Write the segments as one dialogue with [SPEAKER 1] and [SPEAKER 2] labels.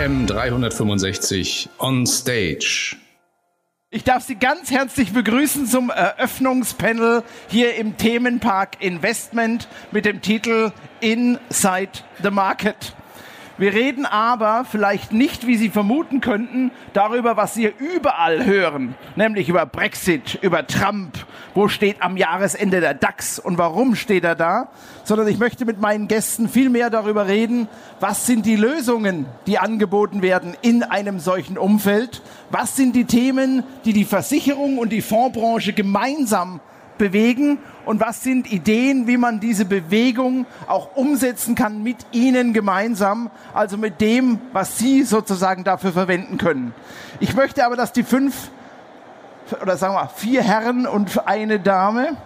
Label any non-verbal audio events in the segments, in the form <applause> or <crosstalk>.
[SPEAKER 1] AM 365 on stage.
[SPEAKER 2] Ich darf Sie ganz herzlich begrüßen zum Eröffnungspanel hier im Themenpark Investment mit dem Titel Inside the Market. Wir reden aber vielleicht nicht, wie Sie vermuten könnten, darüber, was Sie überall hören, nämlich über Brexit, über Trump, wo steht am Jahresende der DAX und warum steht er da, sondern ich möchte mit meinen Gästen viel mehr darüber reden, was sind die Lösungen, die angeboten werden in einem solchen Umfeld, was sind die Themen, die die Versicherung und die Fondsbranche gemeinsam bewegen und was sind Ideen, wie man diese Bewegung auch umsetzen kann mit Ihnen gemeinsam, also mit dem, was Sie sozusagen dafür verwenden können. Ich möchte aber, dass die fünf oder sagen wir vier Herren und eine Dame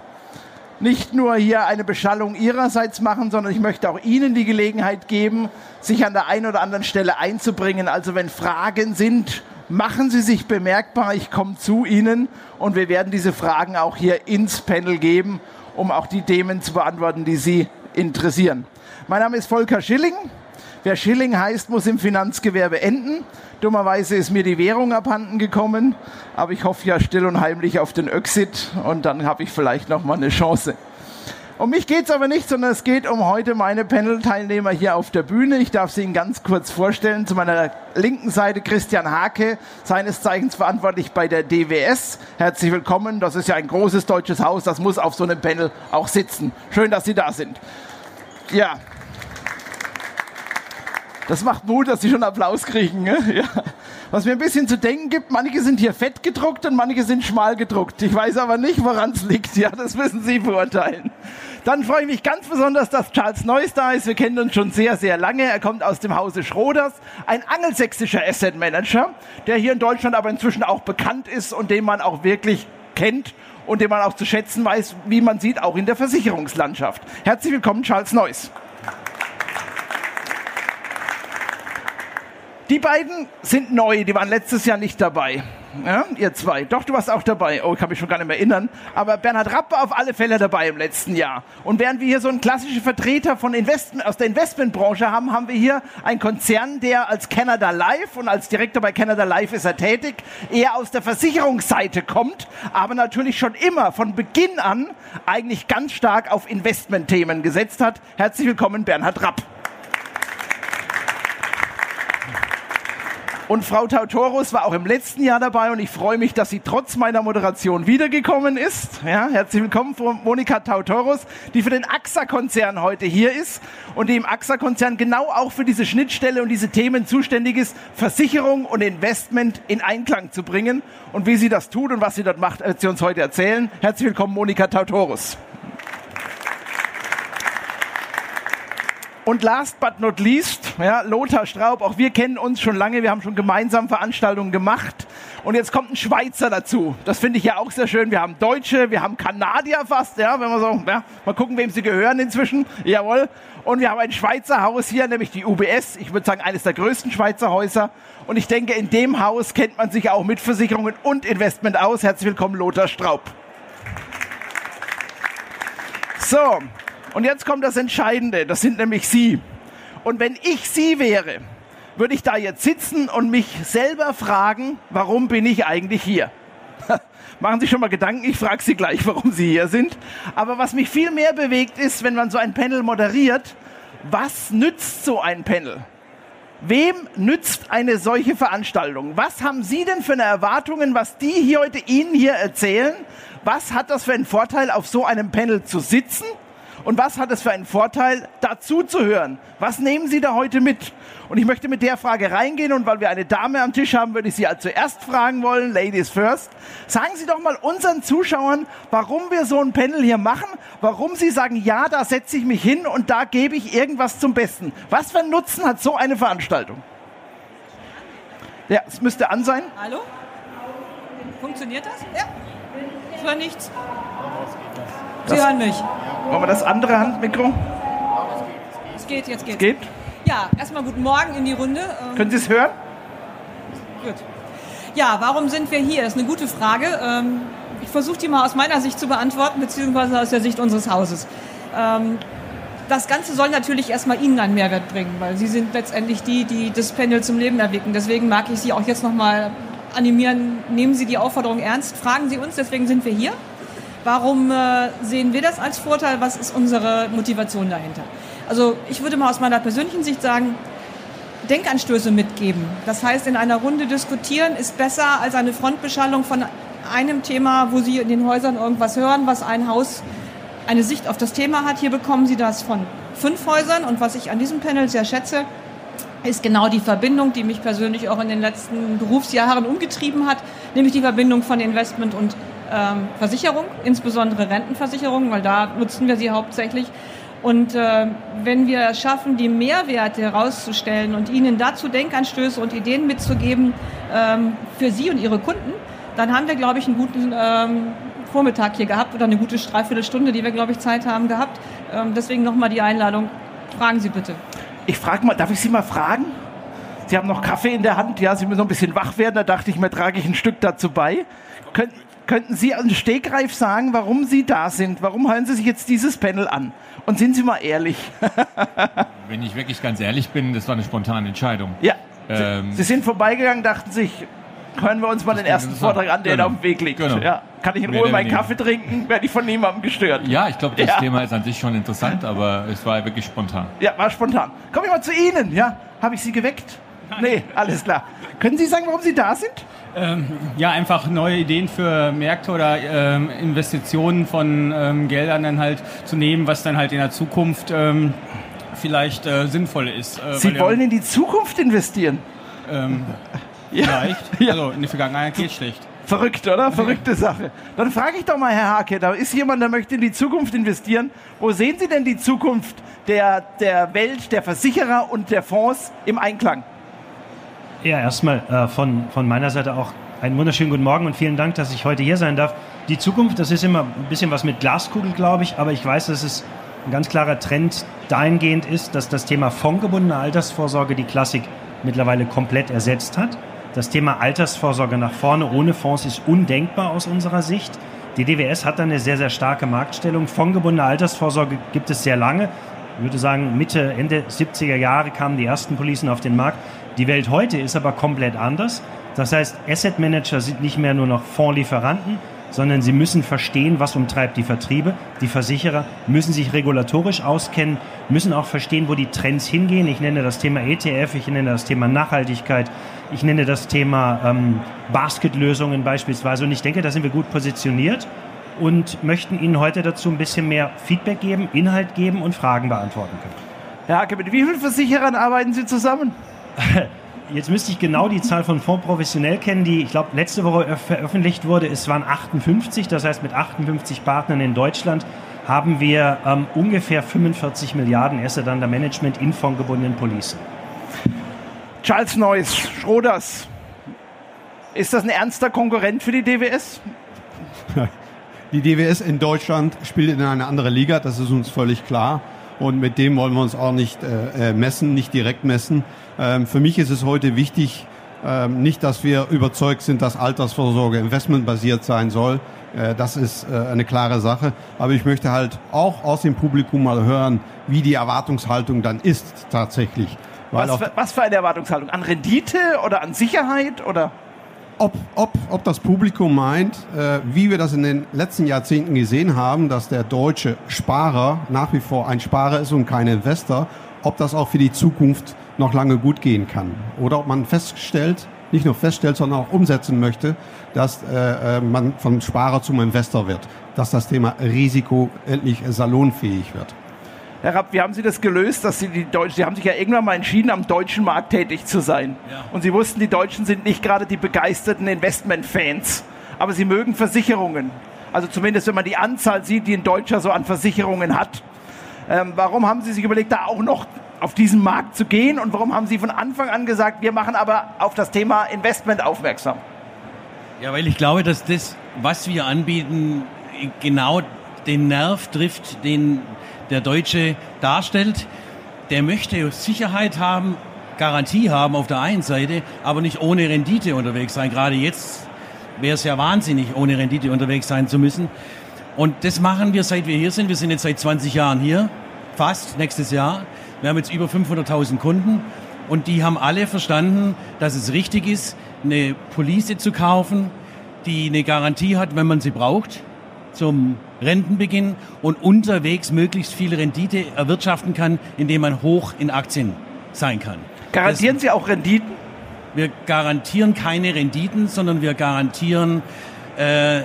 [SPEAKER 2] nicht nur hier eine Beschallung ihrerseits machen, sondern ich möchte auch Ihnen die Gelegenheit geben, sich an der einen oder anderen Stelle einzubringen. Also wenn Fragen sind machen Sie sich bemerkbar, ich komme zu Ihnen und wir werden diese Fragen auch hier ins Panel geben, um auch die Themen zu beantworten, die Sie interessieren. Mein Name ist Volker Schilling. Wer Schilling heißt, muss im Finanzgewerbe enden. Dummerweise ist mir die Währung abhanden gekommen, aber ich hoffe ja still und heimlich auf den Exit und dann habe ich vielleicht noch mal eine Chance. Um mich geht es aber nicht, sondern es geht um heute meine Panel-Teilnehmer hier auf der Bühne. Ich darf sie Ihnen ganz kurz vorstellen. Zu meiner linken Seite Christian Hake, seines Zeichens verantwortlich bei der DWS. Herzlich willkommen. Das ist ja ein großes deutsches Haus. Das muss auf so einem Panel auch sitzen. Schön, dass Sie da sind. Ja. Das macht Mut, dass Sie schon Applaus kriegen. Ne? <laughs> Ja. Was mir ein bisschen zu denken gibt, manche sind hier fett gedruckt und manche sind schmal gedruckt. Ich weiß aber nicht, woran es liegt. Ja, das müssen Sie beurteilen. Dann freue ich mich ganz besonders, dass Charles Neuss da ist. Wir kennen uns schon sehr, sehr lange. Er kommt aus dem Hause Schroders, ein angelsächsischer Asset Manager, der hier in Deutschland aber inzwischen auch bekannt ist und den man auch wirklich kennt und den man auch zu schätzen weiß, wie man sieht, auch in der Versicherungslandschaft. Herzlich willkommen, Charles Neuss. Die beiden sind neu, die waren letztes Jahr nicht dabei. Ja, ihr zwei. Doch, du warst auch dabei. Oh, ich kann mich schon gar nicht mehr erinnern. Aber Bernhard Rapp war auf alle Fälle dabei im letzten Jahr. Und während wir hier so einen klassischen Vertreter von Investment, aus der Investmentbranche haben, haben wir hier einen Konzern, der als Canada Life und als Direktor bei Canada Life ist er tätig, eher aus der Versicherungsseite kommt, aber natürlich schon immer von Beginn an eigentlich ganz stark auf Investmentthemen gesetzt hat. Herzlich willkommen, Bernhard Rapp. Und Frau Tautorus war auch im letzten Jahr dabei und ich freue mich, dass sie trotz meiner Moderation wiedergekommen ist. Ja, herzlich willkommen, Frau Monika Tautorus, die für den AXA-Konzern heute hier ist und die im AXA-Konzern genau auch für diese Schnittstelle und diese Themen zuständig ist, Versicherung und Investment in Einklang zu bringen. Und wie sie das tut und was sie dort macht, wird sie uns heute erzählen. Herzlich willkommen, Monika Tautorus. Und last but not least, ja, Lothar Straub, auch wir kennen uns schon lange, wir haben schon gemeinsam Veranstaltungen gemacht. Und jetzt kommt ein Schweizer dazu. Das finde ich ja auch sehr schön. Wir haben Deutsche, wir haben Kanadier fast, ja, wenn man so, ja, mal gucken, wem sie gehören inzwischen. Jawohl. Und wir haben ein Schweizer Haus hier, nämlich die UBS. Ich würde sagen, eines der größten Schweizer Häuser. Und ich denke, in dem Haus kennt man sich auch mit Versicherungen und Investment aus. Herzlich willkommen, Lothar Straub. So, und jetzt kommt das Entscheidende, das sind nämlich Sie. Und wenn ich Sie wäre, würde ich da jetzt sitzen und mich selber fragen, warum bin ich eigentlich hier? <laughs> Machen Sie schon mal Gedanken, ich frage Sie gleich, warum Sie hier sind. Aber was mich viel mehr bewegt ist, wenn man so ein Panel moderiert, was nützt so ein Panel? Wem nützt eine solche Veranstaltung? Was haben Sie denn für eine Erwartungen, was die hier heute Ihnen hier erzählen? Was hat das für einen Vorteil, auf so einem Panel zu sitzen? Und was hat es für einen Vorteil, dazu zu hören? Was nehmen Sie da heute mit? Und ich möchte mit der Frage reingehen und weil wir eine Dame am Tisch haben, würde ich Sie also zuerst fragen wollen, Ladies first. Sagen Sie doch mal unseren Zuschauern, warum wir so ein Panel hier machen, warum Sie sagen, ja, da setze ich mich hin und da gebe ich irgendwas zum Besten. Was für einen Nutzen hat so eine Veranstaltung? Ja, es müsste an sein.
[SPEAKER 3] Hallo? Funktioniert das? Ja. Ich höre nichts. Sie
[SPEAKER 2] Das-
[SPEAKER 3] hören mich.
[SPEAKER 2] Wollen wir das andere Handmikro?
[SPEAKER 3] Es geht, jetzt geht's.
[SPEAKER 2] Geht?
[SPEAKER 3] Ja, erstmal guten Morgen in die Runde. Ähm,
[SPEAKER 2] Können Sie es hören?
[SPEAKER 3] gut. Ja, warum sind wir hier? Das ist eine gute Frage. Ähm, ich versuche die mal aus meiner Sicht zu beantworten, beziehungsweise aus der Sicht unseres Hauses. Ähm, das Ganze soll natürlich erstmal Ihnen einen Mehrwert bringen, weil Sie sind letztendlich die, die das Panel zum Leben erwecken. Deswegen mag ich Sie auch jetzt nochmal animieren, nehmen Sie die Aufforderung ernst, fragen Sie uns, deswegen sind wir hier. Warum äh, sehen wir das als Vorteil? Was ist unsere Motivation dahinter? Also ich würde mal aus meiner persönlichen Sicht sagen, Denkanstöße mitgeben. Das heißt, in einer Runde diskutieren ist besser als eine Frontbeschallung von einem Thema, wo Sie in den Häusern irgendwas hören, was ein Haus eine Sicht auf das Thema hat. Hier bekommen Sie das von fünf Häusern und was ich an diesem Panel sehr schätze, ist genau die Verbindung, die mich persönlich auch in den letzten Berufsjahren umgetrieben hat, nämlich die Verbindung von Investment und ähm, Versicherung, insbesondere Rentenversicherung, weil da nutzen wir sie hauptsächlich. Und äh, wenn wir es schaffen, die Mehrwerte herauszustellen und ihnen dazu Denkanstöße und Ideen mitzugeben ähm, für sie und ihre Kunden, dann haben wir, glaube ich, einen guten ähm, Vormittag hier gehabt oder eine gute Dreiviertelstunde, die wir, glaube ich, Zeit haben gehabt. Ähm, deswegen nochmal die Einladung. Fragen Sie bitte.
[SPEAKER 2] Ich frage mal, darf ich Sie mal fragen? Sie haben noch Kaffee in der Hand, ja, Sie müssen noch ein bisschen wach werden, da dachte ich mir, trage ich ein Stück dazu bei. Kön könnten Sie an Stegreif sagen, warum Sie da sind? Warum hören Sie sich jetzt dieses Panel an? Und sind Sie mal ehrlich. <laughs>
[SPEAKER 4] Wenn ich wirklich ganz ehrlich bin, das war eine spontane Entscheidung.
[SPEAKER 2] Ja. Ähm, Sie, Sie, sind vorbeigegangen, dachten sich, hören wir uns mal den ersten Vortrag an, der genau. auf dem Weg liegt. Genau. Ja. Kann ich in Ruhe meinen Kaffee trinken, werde ich von niemandem gestört.
[SPEAKER 4] Ja, ich glaube, das ja. Thema ist an sich schon interessant, aber es war wirklich spontan.
[SPEAKER 2] Ja, war spontan. Kommen wir mal zu Ihnen. Ja, Habe ich Sie geweckt? Nein. Nee, alles klar. Können Sie sagen, warum Sie da sind?
[SPEAKER 5] Ähm, ja, einfach neue Ideen für Märkte oder ähm, Investitionen von ähm, Geldern dann halt zu nehmen, was dann halt in der Zukunft ähm, vielleicht äh, sinnvoll ist.
[SPEAKER 2] Äh, Sie wollen in die Zukunft investieren?
[SPEAKER 5] Ähm, <laughs> Vielleicht. Ja. Also in der Vergangenheit geht schlecht.
[SPEAKER 2] Verrückt, oder? Verrückte Sache. Dann frage ich doch mal, Herr Hake, da ist jemand, der möchte in die Zukunft investieren. Wo sehen Sie denn die Zukunft der, der Welt, der Versicherer und der Fonds im Einklang?
[SPEAKER 6] Ja, erstmal äh, von, von meiner Seite auch einen wunderschönen guten Morgen und vielen Dank, dass ich heute hier sein darf. Die Zukunft, das ist immer ein bisschen was mit Glaskugel, glaube ich, aber ich weiß, dass es ein ganz klarer Trend dahingehend ist, dass das Thema fondgebundene Altersvorsorge die Klassik mittlerweile komplett ersetzt hat. Das Thema Altersvorsorge nach vorne ohne Fonds ist undenkbar aus unserer Sicht. Die DWS hat da eine sehr, sehr starke Marktstellung. Fondgebundene Altersvorsorge gibt es sehr lange. Ich würde sagen, Mitte, Ende 70er Jahre kamen die ersten Policen auf den Markt. Die Welt heute ist aber komplett anders. Das heißt, Asset Manager sind nicht mehr nur noch Fondslieferanten, sondern sie müssen verstehen, was umtreibt die Vertriebe. Die Versicherer müssen sich regulatorisch auskennen, müssen auch verstehen, wo die Trends hingehen. Ich nenne das Thema ETF, ich nenne das Thema Nachhaltigkeit, ich nenne das Thema ähm, Basketlösungen beispielsweise. Und ich denke, da sind wir gut positioniert und möchten Ihnen heute dazu ein bisschen mehr Feedback geben, Inhalt geben und Fragen beantworten können.
[SPEAKER 2] Herr Hacke, mit wie vielen Versicherern arbeiten Sie zusammen? <laughs>
[SPEAKER 6] Jetzt müsste ich genau die Zahl von Fonds professionell kennen, die ich glaube letzte Woche veröffentlicht wurde. Es waren 58, das heißt mit 58 Partnern in Deutschland haben wir ähm, ungefähr 45 Milliarden Asset Under Management in fondgebundenen Policen.
[SPEAKER 2] Charles Neuss, Schroders. Ist das ein ernster Konkurrent für die DWS? <laughs>
[SPEAKER 7] Die DWS in Deutschland spielt in eine andere Liga, das ist uns völlig klar. Und mit dem wollen wir uns auch nicht äh, äh messen, nicht direkt messen. Ähm, für mich ist es heute wichtig, ähm, nicht, dass wir überzeugt sind, dass Altersvorsorge investmentbasiert sein soll. Äh, das ist äh, eine klare Sache. Aber ich möchte halt auch aus dem Publikum mal hören, wie die Erwartungshaltung dann ist tatsächlich.
[SPEAKER 2] Was für, was, für, eine Erwartungshaltung? An Rendite oder an Sicherheit oder?
[SPEAKER 7] Ob, ob, ob das Publikum meint, äh, wie wir das in den letzten Jahrzehnten gesehen haben, dass der deutsche Sparer nach wie vor ein Sparer ist und kein Investor, ob das auch für die Zukunft noch lange gut gehen kann. Oder ob man feststellt, nicht nur feststellt, sondern auch umsetzen möchte, dass äh, äh man vom Sparer zum Investor wird, dass das Thema Risiko endlich salonfähig wird.
[SPEAKER 2] Herr Rapp, wie haben Sie das gelöst, dass Sie die Deutschen, Sie haben sich ja irgendwann mal entschieden, am deutschen Markt tätig zu sein. Ja. Und Sie wussten, die Deutschen sind nicht gerade die begeisterten Investment-Fans, aber sie mögen Versicherungen. Also zumindest, wenn man die Anzahl sieht, die ein Deutscher so an Versicherungen hat. Ähm, warum haben Sie sich überlegt, da auch noch auf diesen Markt zu gehen? Und warum haben Sie von Anfang an gesagt, wir machen aber auf das Thema Investment aufmerksam?
[SPEAKER 8] Ja, weil ich glaube, dass das, was wir anbieten, genau den Nerv trifft, den der Deutsche darstellt. Der möchte Sicherheit haben, Garantie haben auf der einen Seite, aber nicht ohne Rendite unterwegs sein. Gerade jetzt wäre es ja wahnsinnig, ohne Rendite unterwegs sein zu müssen. Und das machen wir, seit wir hier sind. Wir sind jetzt seit 20 Jahren hier. fast nächstes Jahr. Wir haben jetzt über 500.000 Kunden und die haben alle verstanden, dass es richtig ist, eine Police zu kaufen, die eine Garantie hat, wenn man sie braucht, zum Rentenbeginn und unterwegs möglichst viel Rendite erwirtschaften kann, indem man hoch in Aktien sein kann.
[SPEAKER 2] Garantieren Sie auch Renditen?
[SPEAKER 8] Wir garantieren keine Renditen, sondern wir garantieren äh,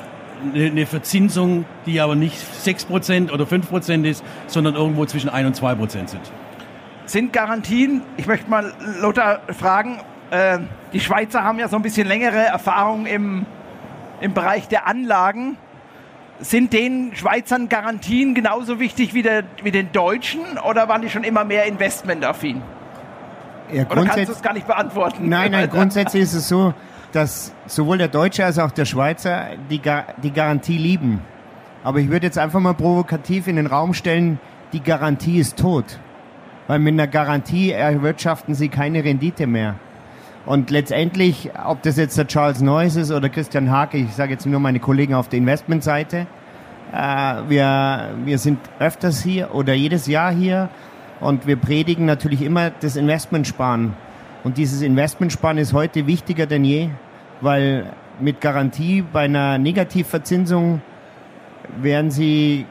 [SPEAKER 8] eine Verzinsung, die aber nicht 6% oder 5% ist, sondern irgendwo zwischen 1 und 2% sind.
[SPEAKER 2] Sind Garantien, ich möchte mal Lothar fragen, äh, die Schweizer haben ja so ein bisschen längere Erfahrung im, im Bereich der Anlagen. Sind den Schweizern Garantien genauso wichtig wie, der, wie den Deutschen oder waren die schon immer mehr investmentaffin?
[SPEAKER 9] Ja,
[SPEAKER 2] Oder kannst du es gar nicht beantworten?
[SPEAKER 9] Nein, nein, <laughs> grundsätzlich ist es so, dass sowohl der Deutsche als auch der Schweizer die, Ga die Garantie lieben. Aber ich würde jetzt einfach mal provokativ in den Raum stellen, die Garantie ist tot. Weil mit einer Garantie erwirtschaften sie keine Rendite mehr. Und letztendlich, ob das jetzt der Charles Neuss ist oder Christian Hake, ich sage jetzt nur meine Kollegen auf der Investmentseite, äh, wir, wir sind öfters hier oder jedes Jahr hier und wir predigen natürlich immer das Investmentsparen. Und dieses Investmentsparen ist heute wichtiger denn je, weil mit Garantie bei einer Negativverzinsung werden Sie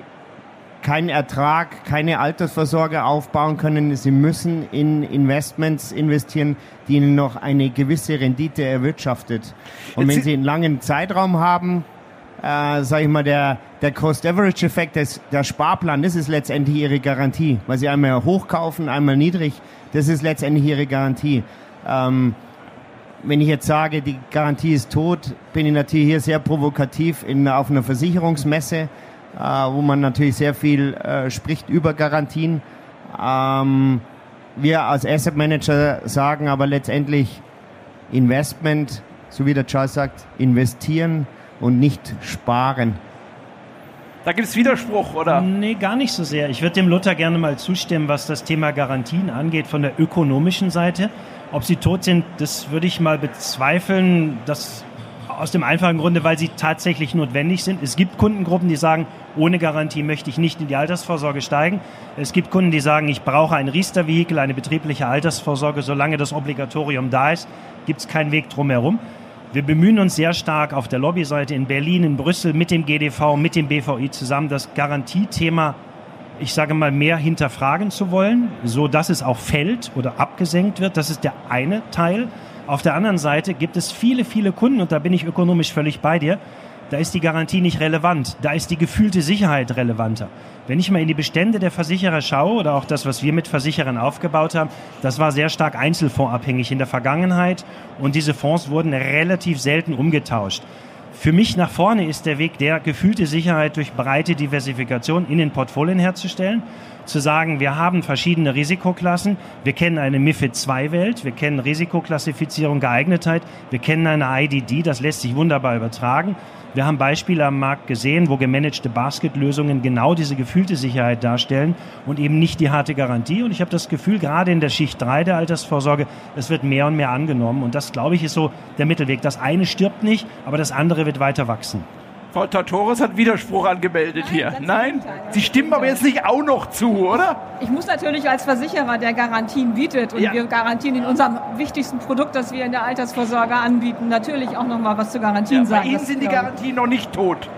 [SPEAKER 9] keinen Ertrag, keine Altersvorsorge aufbauen können. Sie müssen in Investments investieren, die Ihnen noch eine gewisse Rendite erwirtschaftet. Und wenn Sie einen langen Zeitraum haben, äh, sage ich mal, der, der Cost-Average-Effekt, der Sparplan, das ist letztendlich Ihre Garantie. Weil Sie einmal hochkaufen, einmal niedrig, das ist letztendlich Ihre Garantie. Ähm, wenn ich jetzt sage, die Garantie ist tot, bin ich natürlich hier sehr provokativ in, auf einer Versicherungsmesse, äh, wo man natürlich sehr viel äh, spricht über Garantien. Ähm, wir als Asset Manager sagen aber letztendlich Investment, so wie der Charles sagt, investieren und nicht sparen.
[SPEAKER 2] Da gibt es Widerspruch, oder?
[SPEAKER 6] Nee, gar nicht so sehr. Ich würde dem Luther gerne mal zustimmen, was das Thema Garantien angeht von der ökonomischen Seite. Ob sie tot sind, das würde ich mal bezweifeln. Das aus dem einfachen Grunde, weil sie tatsächlich notwendig sind. Es gibt Kundengruppen, die sagen, ohne Garantie möchte ich nicht in die Altersvorsorge steigen. Es gibt Kunden, die sagen, ich brauche ein Riester-Vehikel, eine betriebliche Altersvorsorge. Solange das Obligatorium da ist, gibt es keinen Weg drumherum. Wir bemühen uns sehr stark auf der Lobbyseite in Berlin, in Brüssel mit dem GDV, mit dem BVI zusammen, das Garantiethema, ich sage mal, mehr hinterfragen zu wollen, so dass es auch fällt oder abgesenkt wird. Das ist der eine Teil. Auf der anderen Seite gibt es viele, viele Kunden, und da bin ich ökonomisch völlig bei dir, da ist die Garantie nicht relevant. Da ist die gefühlte Sicherheit relevanter. Wenn ich mal in die Bestände der Versicherer schaue oder auch das, was wir mit Versicherern aufgebaut haben, das war sehr stark einzelfondsabhängig in der Vergangenheit und diese Fonds wurden relativ selten umgetauscht. Für mich nach vorne ist der Weg der gefühlte Sicherheit durch breite Diversifikation in den Portfolien herzustellen. Zu sagen, wir haben verschiedene Risikoklassen, wir kennen eine MIFID-2-Welt, wir kennen Risikoklassifizierung, Geeignetheit, wir kennen eine IDD, das lässt sich wunderbar übertragen. Wir haben Beispiele am Markt gesehen, wo gemanagte Basket-Lösungen genau diese gefühlte Sicherheit darstellen und eben nicht die harte Garantie. Und ich habe das Gefühl, gerade in der Schicht 3 der Altersvorsorge, es wird mehr und mehr angenommen. Und das, glaube ich, ist so der Mittelweg. Das eine stirbt nicht, aber das andere wird weiter wachsen.
[SPEAKER 2] Frau Tortoris hat Widerspruch angemeldet Nein, hier. Nein? Sie stimmen aber jetzt nicht auch noch zu, oder?
[SPEAKER 3] Ich muss natürlich als Versicherer, der Garantien bietet und ja. wir garantieren in unserem wichtigsten Produkt, das wir in der Altersvorsorge anbieten, natürlich auch noch mal was zu Garantien ja, sagen.
[SPEAKER 2] Bei Ihnen sind die Garantien noch nicht tot.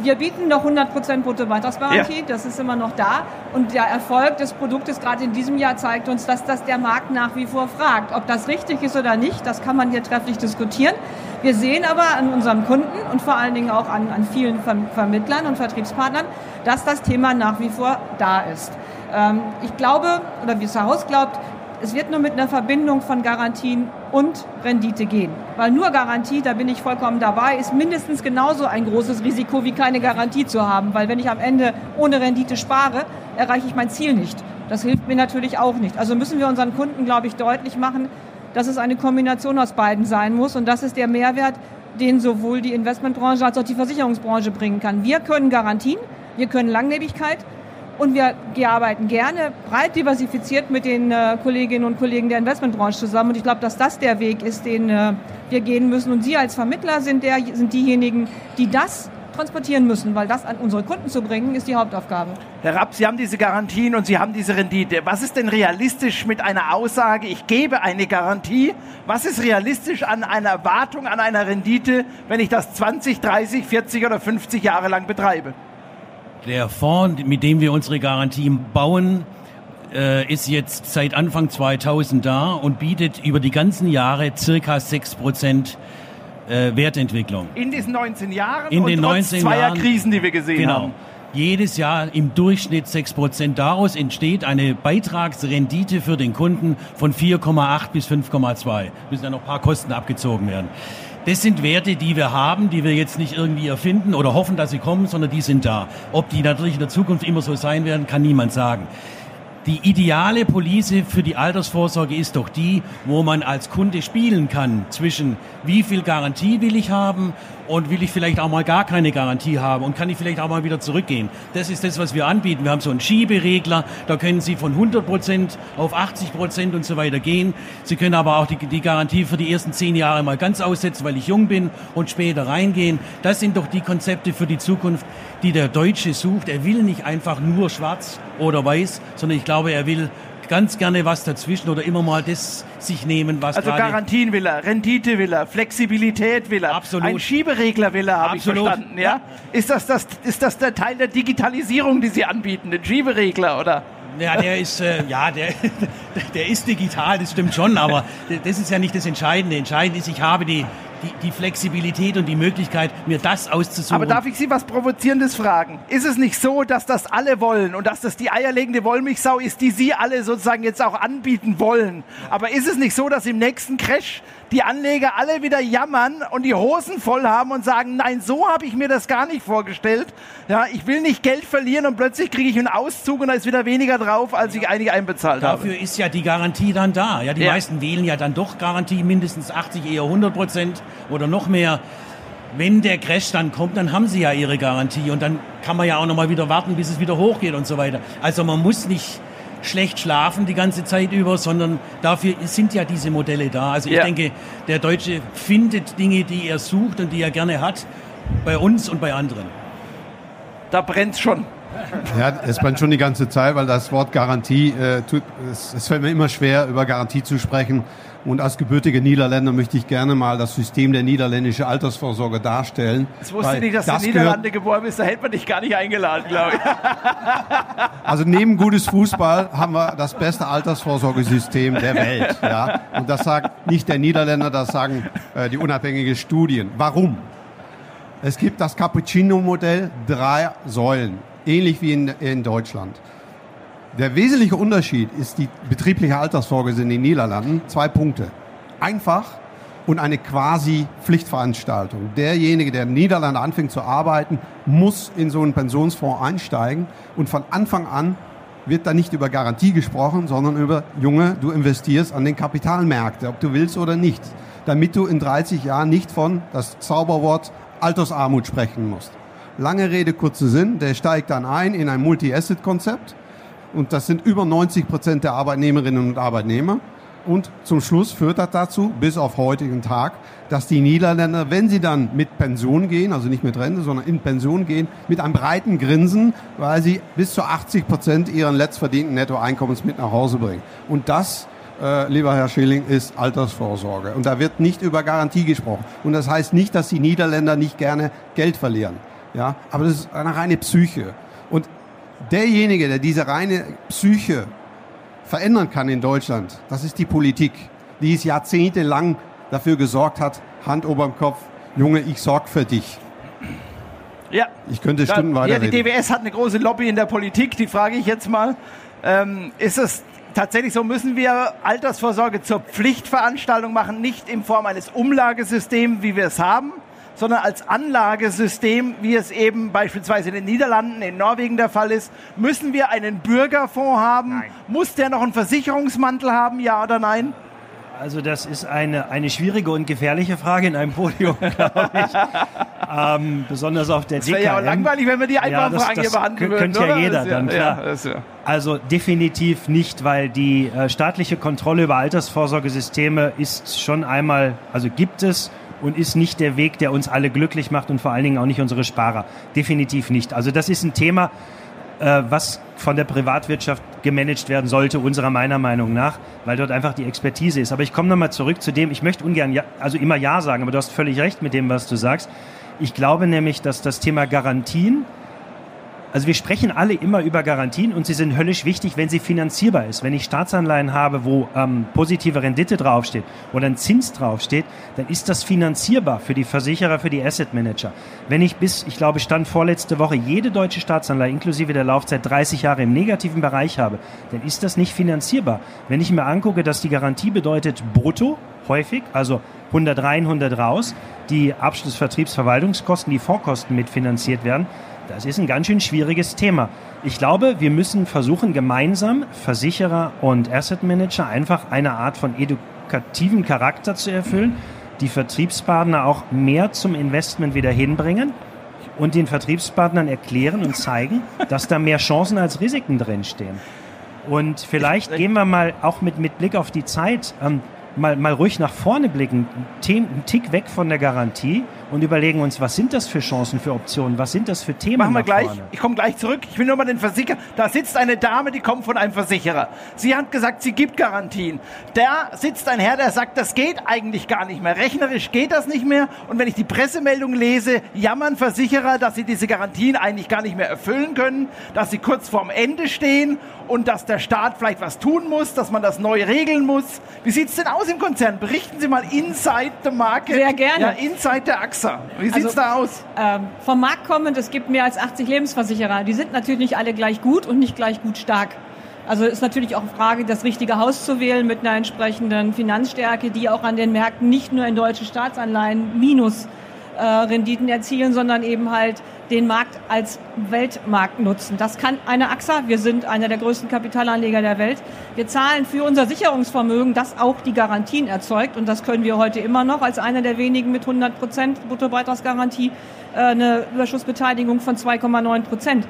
[SPEAKER 3] Wir bieten noch 100% Bruttobeitragsgarantie, ja. das ist immer noch da. Und der Erfolg des Produktes gerade in diesem Jahr zeigt uns, dass das der Markt nach wie vor fragt. Ob das richtig ist oder nicht, das kann man hier trefflich diskutieren. Wir sehen aber an unseren Kunden und vor allen Dingen auch an, an vielen Vermittlern und Vertriebspartnern, dass das Thema nach wie vor da ist. Ähm, ich glaube, oder wie es Haus glaubt, es wird nur mit einer Verbindung von Garantien und Rendite gehen. Weil nur Garantie, da bin ich vollkommen dabei, ist mindestens genauso ein großes Risiko wie keine Garantie zu haben. Weil wenn ich am Ende ohne Rendite spare, erreiche ich mein Ziel nicht. Das hilft mir natürlich auch nicht. Also müssen wir unseren Kunden, glaube ich, deutlich machen, dass es eine Kombination aus beiden sein muss. Und das ist der Mehrwert, den sowohl die Investmentbranche als auch die Versicherungsbranche bringen kann. Wir können Garantien, wir können Langlebigkeit und wir, arbeiten gerne breit diversifiziert mit den äh, Kolleginnen und Kollegen der Investmentbranche zusammen. Und ich glaube, dass das der Weg ist, den äh, wir gehen müssen. Und Sie als Vermittler sind, der, sind diejenigen, die das transportieren müssen, weil das an unsere Kunden zu bringen, ist die Hauptaufgabe.
[SPEAKER 2] Herr Rapp, Sie haben diese Garantien und Sie haben diese Rendite. Was ist denn realistisch mit einer Aussage, ich gebe eine Garantie? Was ist realistisch an einer Erwartung, an einer Rendite, wenn ich das 20, 30, 40 oder 50 Jahre lang betreibe?
[SPEAKER 8] Der Fonds, mit dem wir unsere Garantien bauen, äh, ist jetzt seit Anfang 2000 da und bietet über die ganzen Jahre circa 6% äh, Wertentwicklung.
[SPEAKER 2] In diesen 19 Jahren
[SPEAKER 8] In
[SPEAKER 2] und
[SPEAKER 8] den
[SPEAKER 2] trotz
[SPEAKER 8] 19
[SPEAKER 2] zweier
[SPEAKER 8] Jahren,
[SPEAKER 2] Krisen, die wir gesehen
[SPEAKER 8] Genau.
[SPEAKER 2] haben.
[SPEAKER 8] Jedes Jahr im Durchschnitt 6%. Daraus entsteht eine Beitragsrendite für den Kunden von 4,8 bis 5,2. Müssen ja noch ein paar Kosten abgezogen werden. Das sind Werte, die wir haben, die wir jetzt nicht irgendwie erfinden oder hoffen, dass sie kommen, sondern die sind da. Ob die natürlich in der Zukunft immer so sein werden, kann niemand sagen. Die ideale Police für die Altersvorsorge ist doch die, wo man als Kunde spielen kann zwischen wie viel Garantie will ich haben und will ich vielleicht auch mal gar keine Garantie haben und kann ich vielleicht auch mal wieder zurückgehen. Das ist das, was wir anbieten. Wir haben so einen Schieberegler, da können Sie von 100 Prozent auf 80 Prozent und so weiter gehen. Sie können aber auch die, die Garantie für die ersten zehn Jahre mal ganz aussetzen, weil ich jung bin und später reingehen. Das sind doch die Konzepte für die Zukunft, die der Deutsche sucht. Er will nicht einfach nur schwarz oder weiß, sondern ich glaube, er will ganz gerne was dazwischen oder immer mal das sich nehmen, was
[SPEAKER 2] Also Garantien will er, Rendite will er, Flexibilität will er,
[SPEAKER 8] Absolut.
[SPEAKER 2] ein Schieberegler will er, habe ich verstanden. Ja? Ist, das, das, ist das der Teil der Digitalisierung, die Sie anbieten, den Schieberegler, oder?
[SPEAKER 8] Ja, der ist, äh, ja, der, <laughs> der ist digital, das stimmt schon, aber <laughs> das ist ja nicht das Entscheidende. Entscheidend ist, ich habe die, die, die Flexibilität und die Möglichkeit, mir das auszusuchen.
[SPEAKER 2] Aber darf ich Sie was Provozierendes fragen? Ist es nicht so, dass das alle wollen und dass das die eierlegende Wollmilchsau ist, die Sie alle sozusagen jetzt auch anbieten wollen? Aber ist es nicht so, dass im nächsten Crash die Anleger alle wieder jammern und die Hosen voll haben und sagen, nein, so habe ich mir das gar nicht vorgestellt. Ja, ich will nicht Geld verlieren und plötzlich kriege ich einen Auszug und da ist wieder weniger drauf, als ich eigentlich einbezahlt habe.
[SPEAKER 8] Dafür ist ja die Garantie dann da. Ja, die
[SPEAKER 2] Ja.
[SPEAKER 8] meisten wählen ja dann doch Garantie, mindestens 80, eher 100 Prozent oder noch mehr. Wenn der Crash dann kommt, dann haben sie ja ihre Garantie und dann kann man ja auch noch mal wieder warten, bis es wieder hochgeht und so weiter. Also man muss nicht schlecht schlafen die ganze Zeit über, sondern dafür sind ja diese Modelle da. Also ich
[SPEAKER 2] Ja.
[SPEAKER 8] denke, der Deutsche findet Dinge, die er sucht und die er gerne hat, bei uns und bei anderen.
[SPEAKER 2] Da brennt's schon.
[SPEAKER 7] Ja, es brennt schon die ganze Zeit, weil das Wort Garantie, äh, tut, es, es fällt mir immer schwer, über Garantie zu sprechen. Und als gebürtiger Niederländer möchte ich gerne mal das System der niederländischen Altersvorsorge darstellen.
[SPEAKER 2] Ich wusste
[SPEAKER 7] Weil
[SPEAKER 2] nicht, dass du in
[SPEAKER 7] gehört-
[SPEAKER 2] Niederlande geboren bist, da hätte man dich gar nicht eingeladen, glaube ich. <laughs>
[SPEAKER 7] Also neben gutes Fußball haben wir das beste Altersvorsorgesystem der Welt. Ja? Und das sagt nicht der Niederländer, das sagen äh, die unabhängigen Studien. Warum? Es gibt das Cappuccino-Modell, drei Säulen, ähnlich wie in, in Deutschland. Der wesentliche Unterschied ist die betriebliche Altersvorsorge in den Niederlanden. Zwei Punkte. Einfach und eine quasi Pflichtveranstaltung. Derjenige, der in den Niederlanden anfängt zu arbeiten, muss in so einen Pensionsfonds einsteigen und von Anfang an wird da nicht über Garantie gesprochen, sondern über, Junge, du investierst an den Kapitalmärkten, ob du willst oder nicht, damit du in 30 Jahren nicht von das Zauberwort Altersarmut sprechen musst. Lange Rede, kurzer Sinn, der steigt dann ein in ein Multi-Asset-Konzept und das sind über 90 Prozent der Arbeitnehmerinnen und Arbeitnehmer. Und zum Schluss führt das dazu, bis auf heutigen Tag, dass die Niederländer, wenn sie dann mit Pension gehen, also nicht mit Rente, sondern in Pension gehen, mit einem breiten Grinsen, weil sie bis zu 80 Prozent ihren letztverdienten Nettoeinkommens mit nach Hause bringen. Und das, äh, lieber Herr Schilling, ist Altersvorsorge. Und da wird nicht über Garantie gesprochen. Und das heißt nicht, dass die Niederländer nicht gerne Geld verlieren. Ja, aber das ist eine reine Psyche. Und derjenige, der diese reine Psyche verändern kann in Deutschland, das ist die Politik, die es jahrzehntelang dafür gesorgt hat, Hand oberm Kopf, Junge, ich sorg für dich.
[SPEAKER 2] Ja.
[SPEAKER 7] Ich könnte Stunden
[SPEAKER 2] Ja,
[SPEAKER 7] weiterreden.
[SPEAKER 2] die DWS hat eine große Lobby in der Politik, die frage ich jetzt mal. Ähm, ist es tatsächlich so, müssen wir Altersvorsorge zur Pflichtveranstaltung machen, nicht in Form eines Umlagesystems, wie wir es haben, sondern als Anlagesystem, wie es eben beispielsweise in den Niederlanden, in Norwegen der Fall ist? Müssen wir einen Bürgerfonds haben? Muss der noch einen Versicherungsmantel haben, ja oder nein?
[SPEAKER 6] Also das ist eine, eine schwierige und gefährliche Frage in einem Podium, <laughs> glaube ich. ähm, besonders auf der
[SPEAKER 2] Das wäre ja auch
[SPEAKER 6] DKM.
[SPEAKER 2] langweilig, wenn wir die einfachen
[SPEAKER 6] das-
[SPEAKER 2] Fragen
[SPEAKER 6] das
[SPEAKER 2] hier behandeln würden.
[SPEAKER 6] könnte ja
[SPEAKER 2] oder?
[SPEAKER 6] jeder
[SPEAKER 2] Das
[SPEAKER 6] dann, klar.
[SPEAKER 2] Ja, ja.
[SPEAKER 6] Also definitiv nicht, weil die äh, staatliche Kontrolle über Altersvorsorgesysteme ist schon einmal, also gibt es und ist nicht der Weg, der uns alle glücklich macht und vor allen Dingen auch nicht unsere Sparer. Definitiv nicht. Also das ist ein Thema, äh, was von der Privatwirtschaft gemanagt werden sollte, unserer meiner Meinung nach, weil dort einfach die Expertise ist. Aber ich komme nochmal zurück zu dem, ich möchte ungern, ja, also immer Ja sagen, aber du hast völlig recht mit dem, was du sagst. Ich glaube nämlich, dass das Thema Garantien also wir sprechen alle immer über Garantien und sie sind höllisch wichtig, wenn sie finanzierbar ist. Wenn ich Staatsanleihen habe, wo ähm, positive Rendite draufsteht oder ein Zins draufsteht, dann ist das finanzierbar für die Versicherer, für die Asset Manager. Wenn ich bis, ich glaube, stand vorletzte Woche jede deutsche Staatsanleihe inklusive der Laufzeit 30 Jahre im negativen Bereich habe, dann ist das nicht finanzierbar. Wenn ich mir angucke, dass die Garantie bedeutet brutto, häufig, also 100 rein, 100 raus, die Abschlussvertriebsverwaltungskosten, die Vorkosten mitfinanziert werden, das ist ein ganz schön schwieriges Thema. Ich glaube, wir müssen versuchen, gemeinsam Versicherer und Asset Manager einfach eine Art von edukativen Charakter zu erfüllen, die Vertriebspartner auch mehr zum Investment wieder hinbringen und den Vertriebspartnern erklären und zeigen, dass da mehr Chancen als Risiken drinstehen. Und vielleicht gehen wir mal auch mit, mit Blick auf die Zeit ähm, mal, mal ruhig nach vorne blicken, einen Tick weg von der Garantie und überlegen uns, was sind das für Chancen, für Optionen, was sind das für Themen?
[SPEAKER 2] Machen wir gleich. Vorne? Ich komme gleich zurück. Ich will nur mal den Versicherer. Da sitzt eine Dame, die kommt von einem Versicherer. Sie hat gesagt, sie gibt Garantien. Da sitzt ein Herr, der sagt, das geht eigentlich gar nicht mehr. Rechnerisch geht das nicht mehr. Und wenn ich die Pressemeldung lese, jammern Versicherer, dass sie diese Garantien eigentlich gar nicht mehr erfüllen können, dass sie kurz vorm Ende stehen und dass der Staat vielleicht was tun muss, dass man das neu regeln muss. Wie sieht es denn aus im Konzern? Berichten Sie mal inside the market.
[SPEAKER 3] Sehr gerne.
[SPEAKER 2] Ja, inside der AXA. Wie sieht's also, da aus?
[SPEAKER 3] Ähm, vom Markt kommend, es gibt mehr als 80 Lebensversicherer. Die sind natürlich nicht alle gleich gut und nicht gleich gut stark. Also ist natürlich auch eine Frage, das richtige Haus zu wählen mit einer entsprechenden Finanzstärke, die auch an den Märkten nicht nur in deutsche Staatsanleihen minus äh, Renditen erzielen, sondern eben halt den Markt als Weltmarkt nutzen. Das kann eine AXA. Wir sind einer der größten Kapitalanleger der Welt. Wir zahlen für unser Sicherungsvermögen, das auch die Garantien erzeugt. Und das können wir heute immer noch als einer der wenigen mit 100 Prozent Bruttobeitragsgarantie äh, eine Überschussbeteiligung von 2,9 Prozent.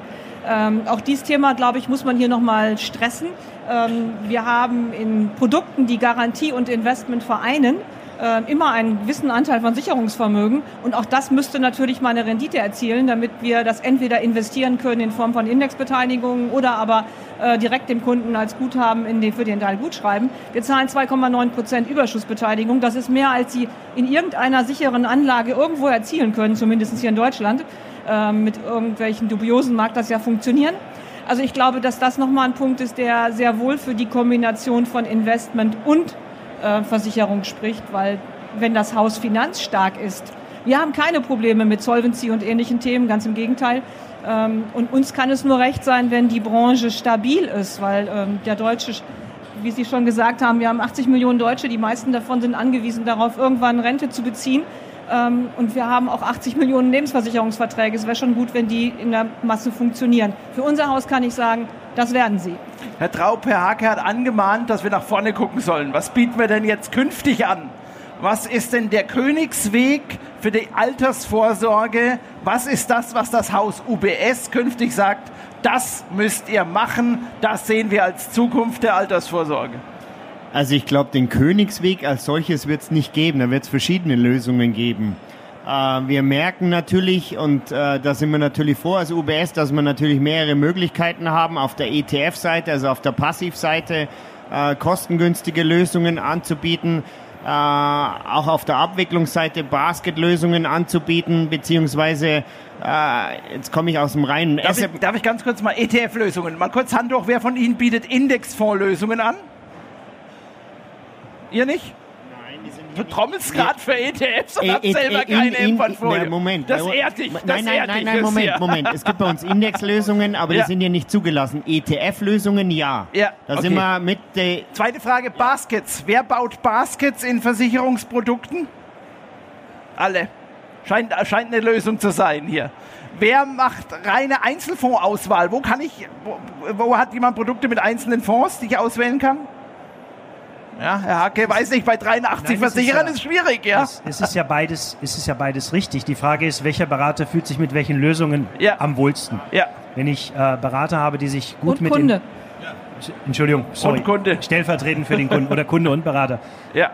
[SPEAKER 3] Ähm, auch dieses Thema, glaube ich, muss man hier nochmal stressen. Ähm, wir haben in Produkten, die Garantie und Investment vereinen, äh, immer einen gewissen Anteil von Sicherungsvermögen. Und auch das müsste natürlich mal eine Rendite erzielen, damit wir das entweder investieren können in Form von Indexbeteiligungen oder aber äh, direkt dem Kunden als Guthaben in den, für den Teil gut schreiben. Wir zahlen 2,9 Prozent Überschussbeteiligung. Das ist mehr, als Sie in irgendeiner sicheren Anlage irgendwo erzielen können, zumindest hier in Deutschland. Äh, mit irgendwelchen dubiosen mag das ja funktionieren. Also ich glaube, dass das nochmal ein Punkt ist, der sehr wohl für die Kombination von Investment und Versicherung spricht, weil wenn das Haus finanzstark ist, wir haben keine Probleme mit Solvency und ähnlichen Themen, ganz im Gegenteil. Ähm, und uns kann es nur recht sein, wenn die Branche stabil ist, weil ähm, der deutsche, wie Sie schon gesagt haben, wir haben 80 Millionen Deutsche, die meisten davon sind angewiesen darauf, irgendwann Rente zu beziehen. Ähm, und wir haben auch 80 Millionen Lebensversicherungsverträge. Es wäre schon gut, wenn die in der Masse funktionieren. Für unser Haus kann ich sagen, das werden sie.
[SPEAKER 2] Herr Traub, Herr Hake hat angemahnt, dass wir nach vorne gucken sollen. Was bieten wir denn jetzt künftig an? Was ist denn der Königsweg für die Altersvorsorge? Was ist das, was das Haus UBS künftig sagt? Das müsst ihr machen. Das sehen wir als Zukunft der Altersvorsorge.
[SPEAKER 9] Also ich glaube, den Königsweg als solches wird es nicht geben. Da wird es verschiedene Lösungen geben. Äh, wir merken natürlich, und äh, da sind wir natürlich vor als UBS, dass wir natürlich mehrere Möglichkeiten haben, auf der ETF-Seite, also auf der Passivseite, äh, kostengünstige Lösungen anzubieten. Äh, auch auf der Abwicklungsseite Basket-Lösungen anzubieten, beziehungsweise äh, jetzt komme ich aus dem reinen
[SPEAKER 2] darf ich, darf ich ganz kurz mal ETF-Lösungen, mal kurz Hand hoch, wer von Ihnen bietet Indexfondslösungen an? Ihr nicht? Nein, die sind Du trommelst gerade für ETFs und e hast selber e keine im Portfolio.
[SPEAKER 9] Moment.
[SPEAKER 2] Das ehrt dich.
[SPEAKER 9] Das nein, nein, nein, nein, Moment, Moment. Es gibt bei uns Indexlösungen, aber die sind ja nicht zugelassen. ETF-Lösungen, ja.
[SPEAKER 2] Ja.
[SPEAKER 9] Da sind wir mit.
[SPEAKER 2] Zweite Frage, Baskets. Wer baut Baskets in Versicherungsprodukten? Alle. Scheint, scheint eine Lösung zu sein hier. Wer macht reine Einzelfondsauswahl? Wo kann ich, wo, wo hat jemand Produkte mit einzelnen Fonds, die ich auswählen kann? Ja, Herr Hacke weiß nicht, bei 83 Nein, Versicherern ist, ja, ist, schwierig, ja.
[SPEAKER 6] Es, es, ist ja beides, es ist ja beides richtig. Die Frage ist, welcher Berater fühlt sich mit welchen Lösungen ja. am wohlsten?
[SPEAKER 2] Ja.
[SPEAKER 6] Wenn ich äh, Berater habe, die sich gut
[SPEAKER 3] und
[SPEAKER 6] mit
[SPEAKER 3] Kunde.
[SPEAKER 6] Den, Entschuldigung, sorry.
[SPEAKER 2] Und Kunde.
[SPEAKER 6] Stellvertretend für den Kunden oder Kunde und Berater.
[SPEAKER 2] Ja.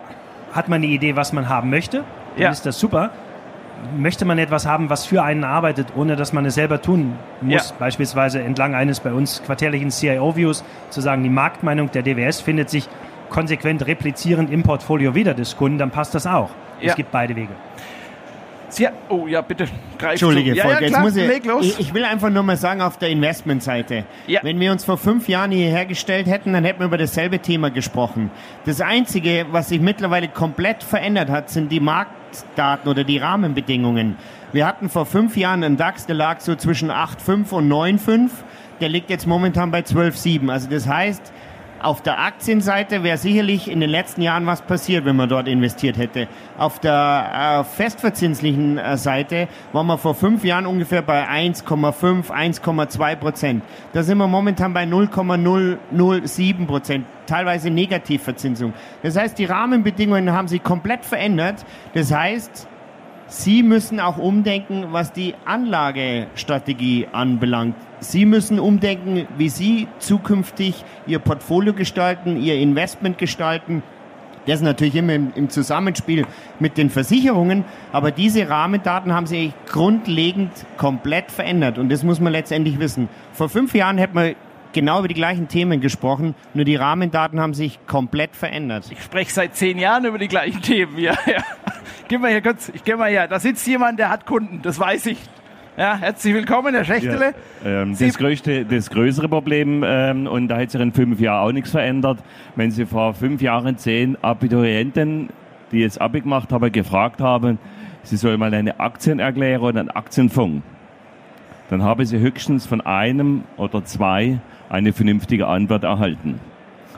[SPEAKER 6] Hat man eine Idee, was man haben möchte? dann
[SPEAKER 2] Ja.
[SPEAKER 6] ist das super. Möchte man etwas haben, was für einen arbeitet, ohne dass man es selber tun muss,
[SPEAKER 2] Ja.
[SPEAKER 6] beispielsweise entlang eines bei uns quartärlichen CIO-Views, zu sagen, die Marktmeinung der DWS findet sich konsequent replizierend im Portfolio wieder des Kunden, dann passt das auch.
[SPEAKER 2] Ja.
[SPEAKER 6] Es gibt beide Wege.
[SPEAKER 2] Sie, oh ja, bitte, greif
[SPEAKER 9] Entschuldige,
[SPEAKER 2] zu. Ja,
[SPEAKER 9] Volker,
[SPEAKER 2] ja,
[SPEAKER 9] jetzt
[SPEAKER 2] klar,
[SPEAKER 9] muss ich,
[SPEAKER 2] leg los.
[SPEAKER 9] ich, ich will einfach nur mal sagen, auf der Investmentseite,
[SPEAKER 2] Ja.
[SPEAKER 9] wenn wir uns vor fünf Jahren hierher gestellt hätten, dann hätten wir über dasselbe Thema gesprochen. Das Einzige, was sich mittlerweile komplett verändert hat, sind die Marktdaten oder die Rahmenbedingungen. Wir hatten vor fünf Jahren einen DAX, der lag so zwischen 8,5 und 9,5. Der liegt jetzt momentan bei 12,7. Also das heißt, auf der Aktienseite wäre sicherlich in den letzten Jahren was passiert, wenn man dort investiert hätte. Auf der äh, festverzinslichen äh, Seite waren wir vor fünf Jahren ungefähr bei 1,5, 1,2 Prozent. Da sind wir momentan bei 0,007 Prozent, teilweise Negativverzinsung. Das heißt, die Rahmenbedingungen haben sich komplett verändert. Das heißt, Sie müssen auch umdenken, was die Anlagestrategie anbelangt. Sie müssen umdenken, wie Sie zukünftig Ihr Portfolio gestalten, Ihr Investment gestalten. Das ist natürlich immer im, Zusammenspiel mit den Versicherungen, aber diese Rahmendaten haben sich grundlegend komplett verändert und das muss man letztendlich wissen. Vor fünf Jahren hätte man genau über die gleichen Themen gesprochen, nur die Rahmendaten haben sich komplett verändert.
[SPEAKER 2] Ich spreche seit zehn Jahren über die gleichen Themen. Ja, ja. Gib mal hier kurz, ich geh mal her. Da sitzt jemand, der hat Kunden, das weiß ich. Ja, herzlich willkommen, Herr Schächtele.
[SPEAKER 10] Ähm,
[SPEAKER 2] Sie-
[SPEAKER 10] das, größte, das größere Problem, ähm, und da hat sich in fünf Jahren auch nichts verändert, wenn Sie vor fünf Jahren zehn Abiturienten, die jetzt Abi gemacht haben, gefragt haben, sie sollen mal eine Aktienerklärung und einen Aktienfonds, dann haben sie höchstens von einem oder zwei eine vernünftige Antwort erhalten.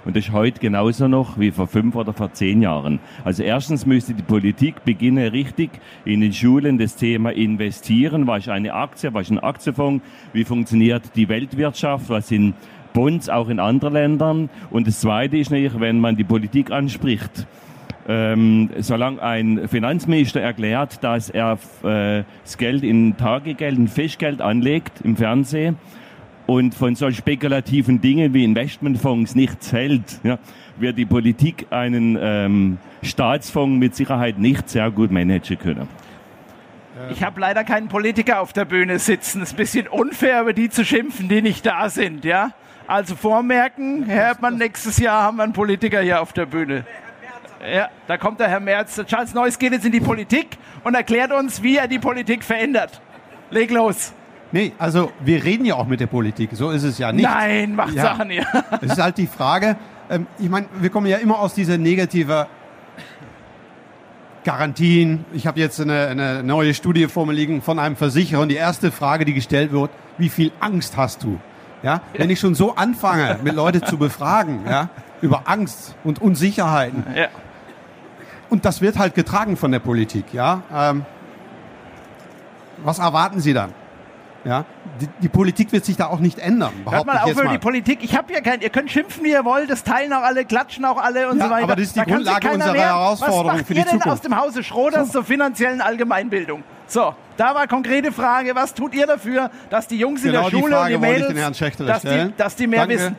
[SPEAKER 10] Und das ist heute genauso noch wie vor fünf oder vor zehn Jahren. Also erstens müsste die Politik beginnen, richtig in den Schulen das Thema investieren. Was ist eine Aktie? Was ist ein Aktienfonds? Wie funktioniert die Weltwirtschaft? Was sind Bonds auch in anderen Ländern? Und das Zweite ist natürlich, wenn man die Politik anspricht, ähm, solange ein Finanzminister erklärt, dass er äh, das Geld in Tagegeld, in Festgeld anlegt im Fernsehen und von solch spekulativen Dingen wie Investmentfonds nichts hält, ja, wird die Politik einen ähm, Staatsfonds mit Sicherheit nicht sehr gut managen können.
[SPEAKER 2] Ich habe leider keinen Politiker auf der Bühne sitzen. Es ist ein bisschen unfair, über die zu schimpfen, die nicht da sind, ja? Also vormerken, Herr Erdmann, nächstes Jahr haben wir einen Politiker hier auf der Bühne. Ja, da kommt der Herr Merz. Der Charles Neuss geht jetzt in die Politik und erklärt uns, wie er die Politik verändert. Leg los.
[SPEAKER 7] Nee, also wir reden ja auch mit der Politik, so ist es ja nicht.
[SPEAKER 2] Nein, macht
[SPEAKER 7] Ja.
[SPEAKER 2] Sachen hier. <laughs>
[SPEAKER 7] Es ist halt die Frage, ähm, ich meine, wir kommen ja immer aus dieser negative Garantien. Ich habe jetzt eine, eine neue Studie vor mir liegen von einem Versicherer und die erste Frage, die gestellt wird, wie viel Angst hast du? Ja, wenn ich schon so anfange, mit Leuten zu befragen, ja, über Angst und Unsicherheiten.
[SPEAKER 2] Ja.
[SPEAKER 7] Und das wird halt getragen von der Politik, ja. Ähm, was erwarten Sie dann? Ja, die, die Politik wird sich da auch nicht ändern.
[SPEAKER 2] Hört mal auf über die Politik. Ich habe ja kein, ihr könnt schimpfen, wie ihr wollt, das teilen auch alle, klatschen auch alle und
[SPEAKER 7] Ja,
[SPEAKER 2] so weiter.
[SPEAKER 7] aber das ist die
[SPEAKER 2] Da
[SPEAKER 7] Grundlage unserer
[SPEAKER 2] wehren.
[SPEAKER 7] Herausforderung
[SPEAKER 2] Was macht
[SPEAKER 7] für die
[SPEAKER 2] ihr denn aus dem Hause Schroders zur finanziellen Allgemeinbildung? So, da war konkrete Frage, was tut ihr dafür, dass die Jungs
[SPEAKER 7] Genau
[SPEAKER 2] in der Schule
[SPEAKER 7] Frage
[SPEAKER 2] und die Mädels,
[SPEAKER 7] den Herrn Schächtele
[SPEAKER 2] dass, die, dass die mehr
[SPEAKER 7] Danke.
[SPEAKER 2] wissen?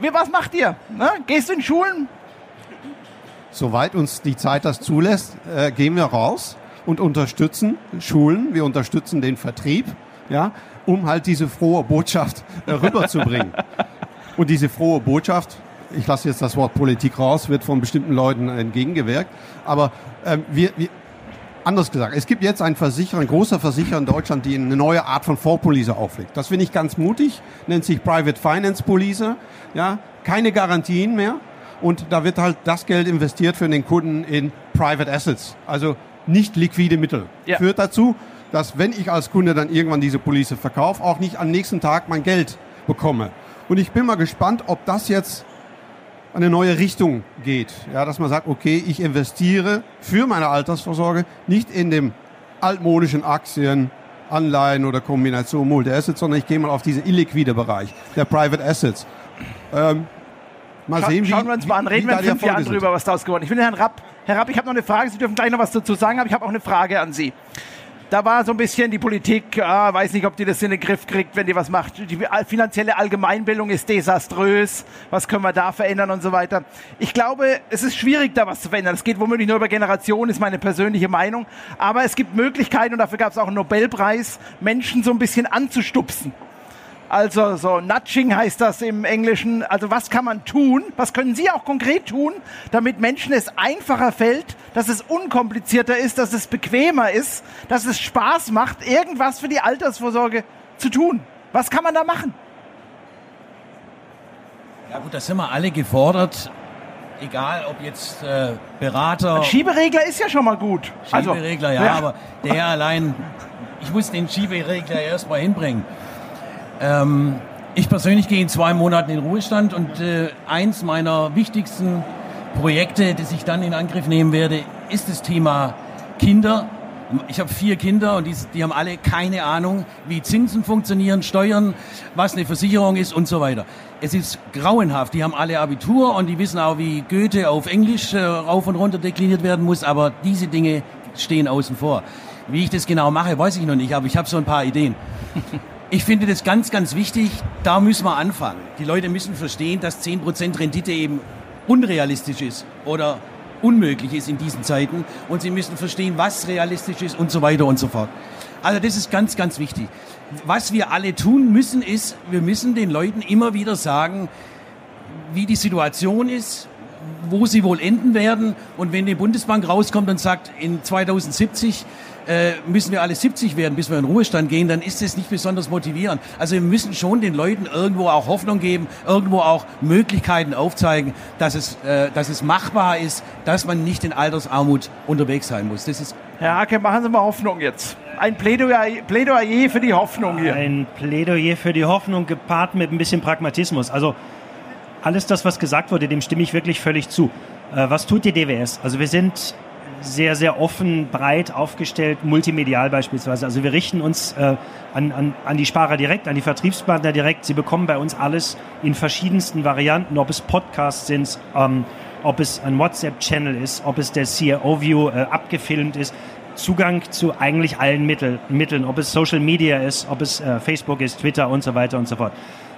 [SPEAKER 2] Wie, was macht ihr? Ne? Gehst du in Schulen?
[SPEAKER 7] Soweit uns die Zeit das zulässt, äh, gehen wir raus und unterstützen Schulen, wir unterstützen den Vertrieb, ja, um halt diese frohe Botschaft äh, rüberzubringen. <laughs> und diese frohe Botschaft, ich lasse jetzt das Wort Politik raus, wird von bestimmten Leuten entgegengewirkt, aber ähm, wir, wir, anders gesagt, es gibt jetzt einen Versicherer, ein großer Versicherer in Deutschland, die eine neue Art von Fondspolice auflegt. Das finde ich ganz mutig, nennt sich Private Finance Police, ja, keine Garantien mehr, und da wird halt das Geld investiert für den Kunden in Private Assets, also nicht liquide Mittel.
[SPEAKER 2] Ja.
[SPEAKER 7] Führt dazu, dass wenn ich als Kunde dann irgendwann diese Police verkaufe, auch nicht am nächsten Tag mein Geld bekomme. Und ich bin mal gespannt, ob das jetzt eine neue Richtung geht. Ja, dass man sagt, okay, ich investiere für meine Altersvorsorge nicht in dem altmodischen Aktien, Anleihen oder Kombination Multi-Assets, sondern ich gehe mal auf diesen illiquide Bereich, der Private Assets. Ähm, mal
[SPEAKER 2] Scha
[SPEAKER 7] sehen, wie,
[SPEAKER 2] schauen wir uns mal an,
[SPEAKER 7] wie-
[SPEAKER 2] reden
[SPEAKER 7] wie
[SPEAKER 2] wir in fünf Jahren
[SPEAKER 7] sind.
[SPEAKER 2] drüber, was daraus geworden ist. Ich bin Herrn Rapp. Herr Rapp, ich habe noch eine Frage, Sie dürfen gleich noch was dazu sagen, aber ich habe auch eine Frage an Sie. Da war so ein bisschen die Politik, ah, weiß nicht, ob die das in den Griff kriegt, wenn die was macht. Die finanzielle Allgemeinbildung ist desaströs. Was können wir da verändern und so weiter. Ich glaube, es ist schwierig, da was zu verändern. Es geht womöglich nur über Generationen, ist meine persönliche Meinung. Aber es gibt Möglichkeiten und dafür gab es auch einen Nobelpreis, Menschen so ein bisschen anzustupsen. Also so Nudging heißt das im Englischen. Also was kann man tun? Was können Sie auch konkret tun, damit Menschen es einfacher fällt, dass es unkomplizierter ist, dass es bequemer ist, dass es Spaß macht, irgendwas für die Altersvorsorge zu tun? Was kann man da machen?
[SPEAKER 8] Ja gut, da sind wir alle gefordert. Egal, ob jetzt äh, Berater.
[SPEAKER 2] Ein Schieberegler ist ja schon mal gut.
[SPEAKER 8] Schieberegler, also, ja, ja, aber der allein, ich muss den Schieberegler erstmal hinbringen. Ähm, ich persönlich gehe in zwei Monaten in Ruhestand und äh, eins meiner wichtigsten Projekte, das ich dann in Angriff nehmen werde, ist das Thema Kinder. Ich habe vier Kinder und die, die haben alle keine Ahnung, wie Zinsen funktionieren, Steuern, was eine Versicherung ist und so weiter. Es ist grauenhaft. Die haben alle Abitur und die wissen auch, wie Goethe auf Englisch äh, rauf und runter dekliniert werden muss, aber diese Dinge stehen außen vor. Wie ich das genau mache, weiß ich noch nicht, aber ich habe so ein paar Ideen. Ich finde das ganz, ganz wichtig. Da müssen wir anfangen. Die Leute müssen verstehen, dass 10% Rendite eben unrealistisch ist oder unmöglich ist in diesen Zeiten. Und sie müssen verstehen, was realistisch ist und so weiter und so fort. Also das ist ganz, ganz wichtig. Was wir alle tun müssen, ist, wir müssen den Leuten immer wieder sagen, wie die Situation ist, wo sie wohl enden werden. Und wenn die Bundesbank rauskommt und sagt, in 2070 äh, müssen wir alle 70 werden, bis wir in Ruhestand gehen, dann ist das nicht besonders motivierend. Also wir müssen schon den Leuten irgendwo auch Hoffnung geben, irgendwo auch Möglichkeiten aufzeigen, dass es, äh, dass es machbar ist, dass man nicht in Altersarmut unterwegs sein muss. Das ist
[SPEAKER 2] Herr Hake, machen Sie mal Hoffnung jetzt. Ein Plädoyer, Plädoyer für die Hoffnung hier.
[SPEAKER 6] Ein Plädoyer für die Hoffnung gepaart mit ein bisschen Pragmatismus. Also alles das, was gesagt wurde, dem stimme ich wirklich völlig zu. Äh, was tut die DWS? Also wir sind sehr, sehr offen, breit aufgestellt, multimedial beispielsweise. Also wir richten uns äh, an, an, an die Sparer direkt, an die Vertriebspartner direkt. Sie bekommen bei uns alles in verschiedensten Varianten, ob es Podcasts sind, ähm, ob es ein WhatsApp-Channel ist, ob es der CRO-View äh, abgefilmt ist. Zugang zu eigentlich allen Mittel, Mitteln, ob es Social Media ist, ob es äh, Facebook ist, Twitter und so weiter und so fort.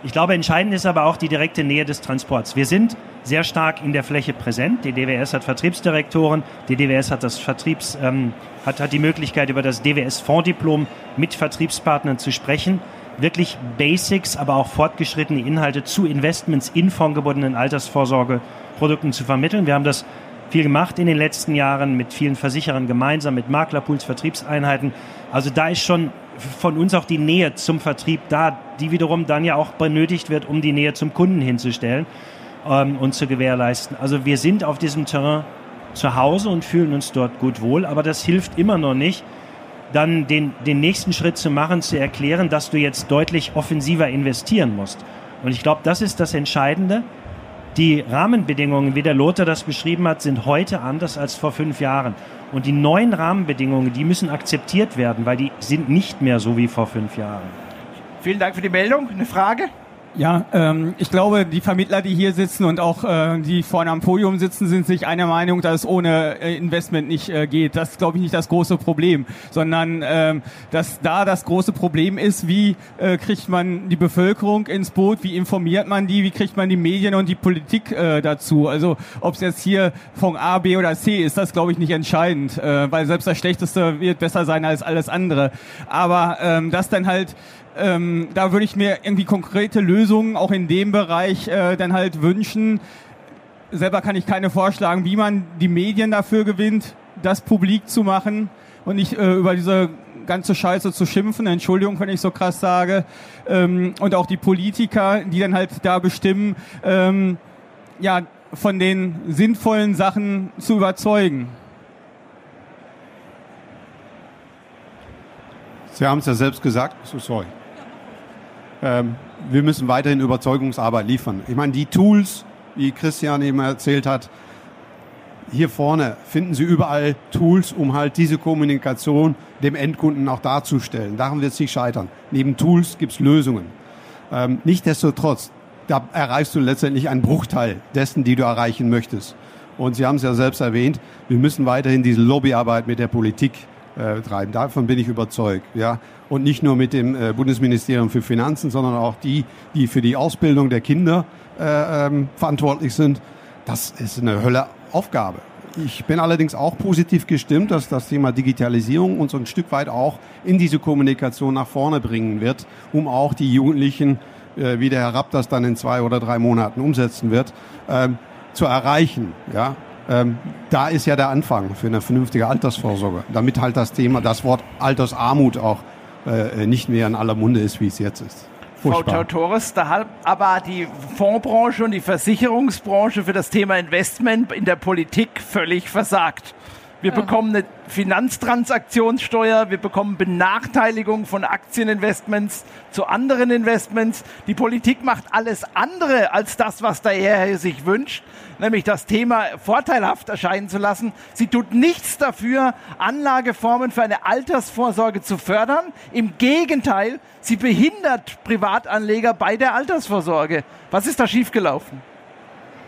[SPEAKER 6] Ich glaube, entscheidend ist aber auch die direkte Nähe des Transports. Wir sind sehr stark in der Fläche präsent. Die DWS hat Vertriebsdirektoren, die DWS hat das Vertriebs, ähm, hat, hat die Möglichkeit, über das DWS-Fonddiplom mit Vertriebspartnern zu sprechen. Wirklich Basics, aber auch fortgeschrittene Inhalte zu Investments in fondgebundenen Altersvorsorgeprodukten zu vermitteln. Wir haben das viel gemacht in den letzten Jahren mit vielen Versicherern gemeinsam, mit Maklerpools, Vertriebseinheiten. Also da ist schon von uns auch die Nähe zum Vertrieb da, die wiederum dann ja auch benötigt wird, um die Nähe zum Kunden hinzustellen ähm, und zu gewährleisten. Also wir sind auf diesem Terrain zu Hause und fühlen uns dort gut wohl, aber das hilft immer noch nicht, dann den, den nächsten Schritt zu machen, zu erklären, dass du jetzt deutlich offensiver investieren musst. Und ich glaube, das ist das Entscheidende. Die Rahmenbedingungen, wie der Lothar das beschrieben hat, sind heute anders als vor fünf Jahren. Und die neuen Rahmenbedingungen, die müssen akzeptiert werden, weil die sind nicht mehr so wie vor fünf Jahren.
[SPEAKER 2] Vielen Dank für die Meldung. Eine Frage?
[SPEAKER 5] Ja, ähm, ich glaube, die Vermittler, die hier sitzen und auch äh, die vorne am Podium sitzen, sind sich einer Meinung, dass es ohne äh, Investment nicht äh, geht. Das ist, glaube ich, nicht das große Problem, sondern ähm, dass da das große Problem ist, wie äh, kriegt man die Bevölkerung ins Boot, wie informiert man die, wie kriegt man die Medien und die Politik äh, dazu. Also ob es jetzt hier von A, B oder C ist, das glaube ich nicht entscheidend, äh, weil selbst das Schlechteste wird besser sein als alles andere. Aber ähm, das dann halt ähm, da würde ich mir irgendwie konkrete Lösungen auch in dem Bereich äh, dann halt wünschen. Selber kann ich keine vorschlagen, wie man die Medien dafür gewinnt, das publik zu machen und nicht äh, über diese ganze Scheiße zu schimpfen. Entschuldigung, wenn ich so krass sage. Ähm, und auch die Politiker, die dann halt da bestimmen, ähm, ja, von den sinnvollen Sachen zu überzeugen.
[SPEAKER 7] Sie haben es ja selbst gesagt. So, sorry. Ähm, wir müssen weiterhin Überzeugungsarbeit liefern. Ich meine, die Tools, wie Christian eben erzählt hat, hier vorne finden Sie überall Tools, um halt diese Kommunikation dem Endkunden auch darzustellen. Daran wird es nicht scheitern. Neben Tools gibt es Lösungen. Ähm, Nichtsdestotrotz, da erreichst du letztendlich einen Bruchteil dessen, die du erreichen möchtest. Und Sie haben es ja selbst erwähnt, wir müssen weiterhin diese Lobbyarbeit mit der Politik äh, treiben. Davon bin ich überzeugt. Ja. Und nicht nur mit dem äh, Bundesministerium für Finanzen, sondern auch die, die für die Ausbildung der Kinder äh, ähm, verantwortlich sind. Das ist eine Hölle Aufgabe. Ich bin allerdings auch positiv gestimmt, dass das Thema Digitalisierung uns ein Stück weit auch in diese Kommunikation nach vorne bringen wird, um auch die Jugendlichen, äh, wie der Herr Rapp das dann in zwei oder drei Monaten umsetzen wird, ähm, zu erreichen. Ja, ähm, da ist ja der Anfang für eine vernünftige Altersvorsorge, damit halt das Thema, das Wort Altersarmut auch äh, nicht mehr in aller Munde ist, wie es jetzt ist.
[SPEAKER 2] Frau Tautoris, da hat aber die Fondsbranche und die Versicherungsbranche für das Thema Investment in der Politik völlig versagt. Wir bekommen eine Finanztransaktionssteuer, wir bekommen Benachteiligung von Aktieninvestments zu anderen Investments. Die Politik macht alles andere als das, was der Herr sich wünscht, nämlich das Thema vorteilhaft erscheinen zu lassen. Sie tut nichts dafür, Anlageformen für eine Altersvorsorge zu fördern. Im Gegenteil, sie behindert Privatanleger bei der Altersvorsorge. Was ist da schiefgelaufen?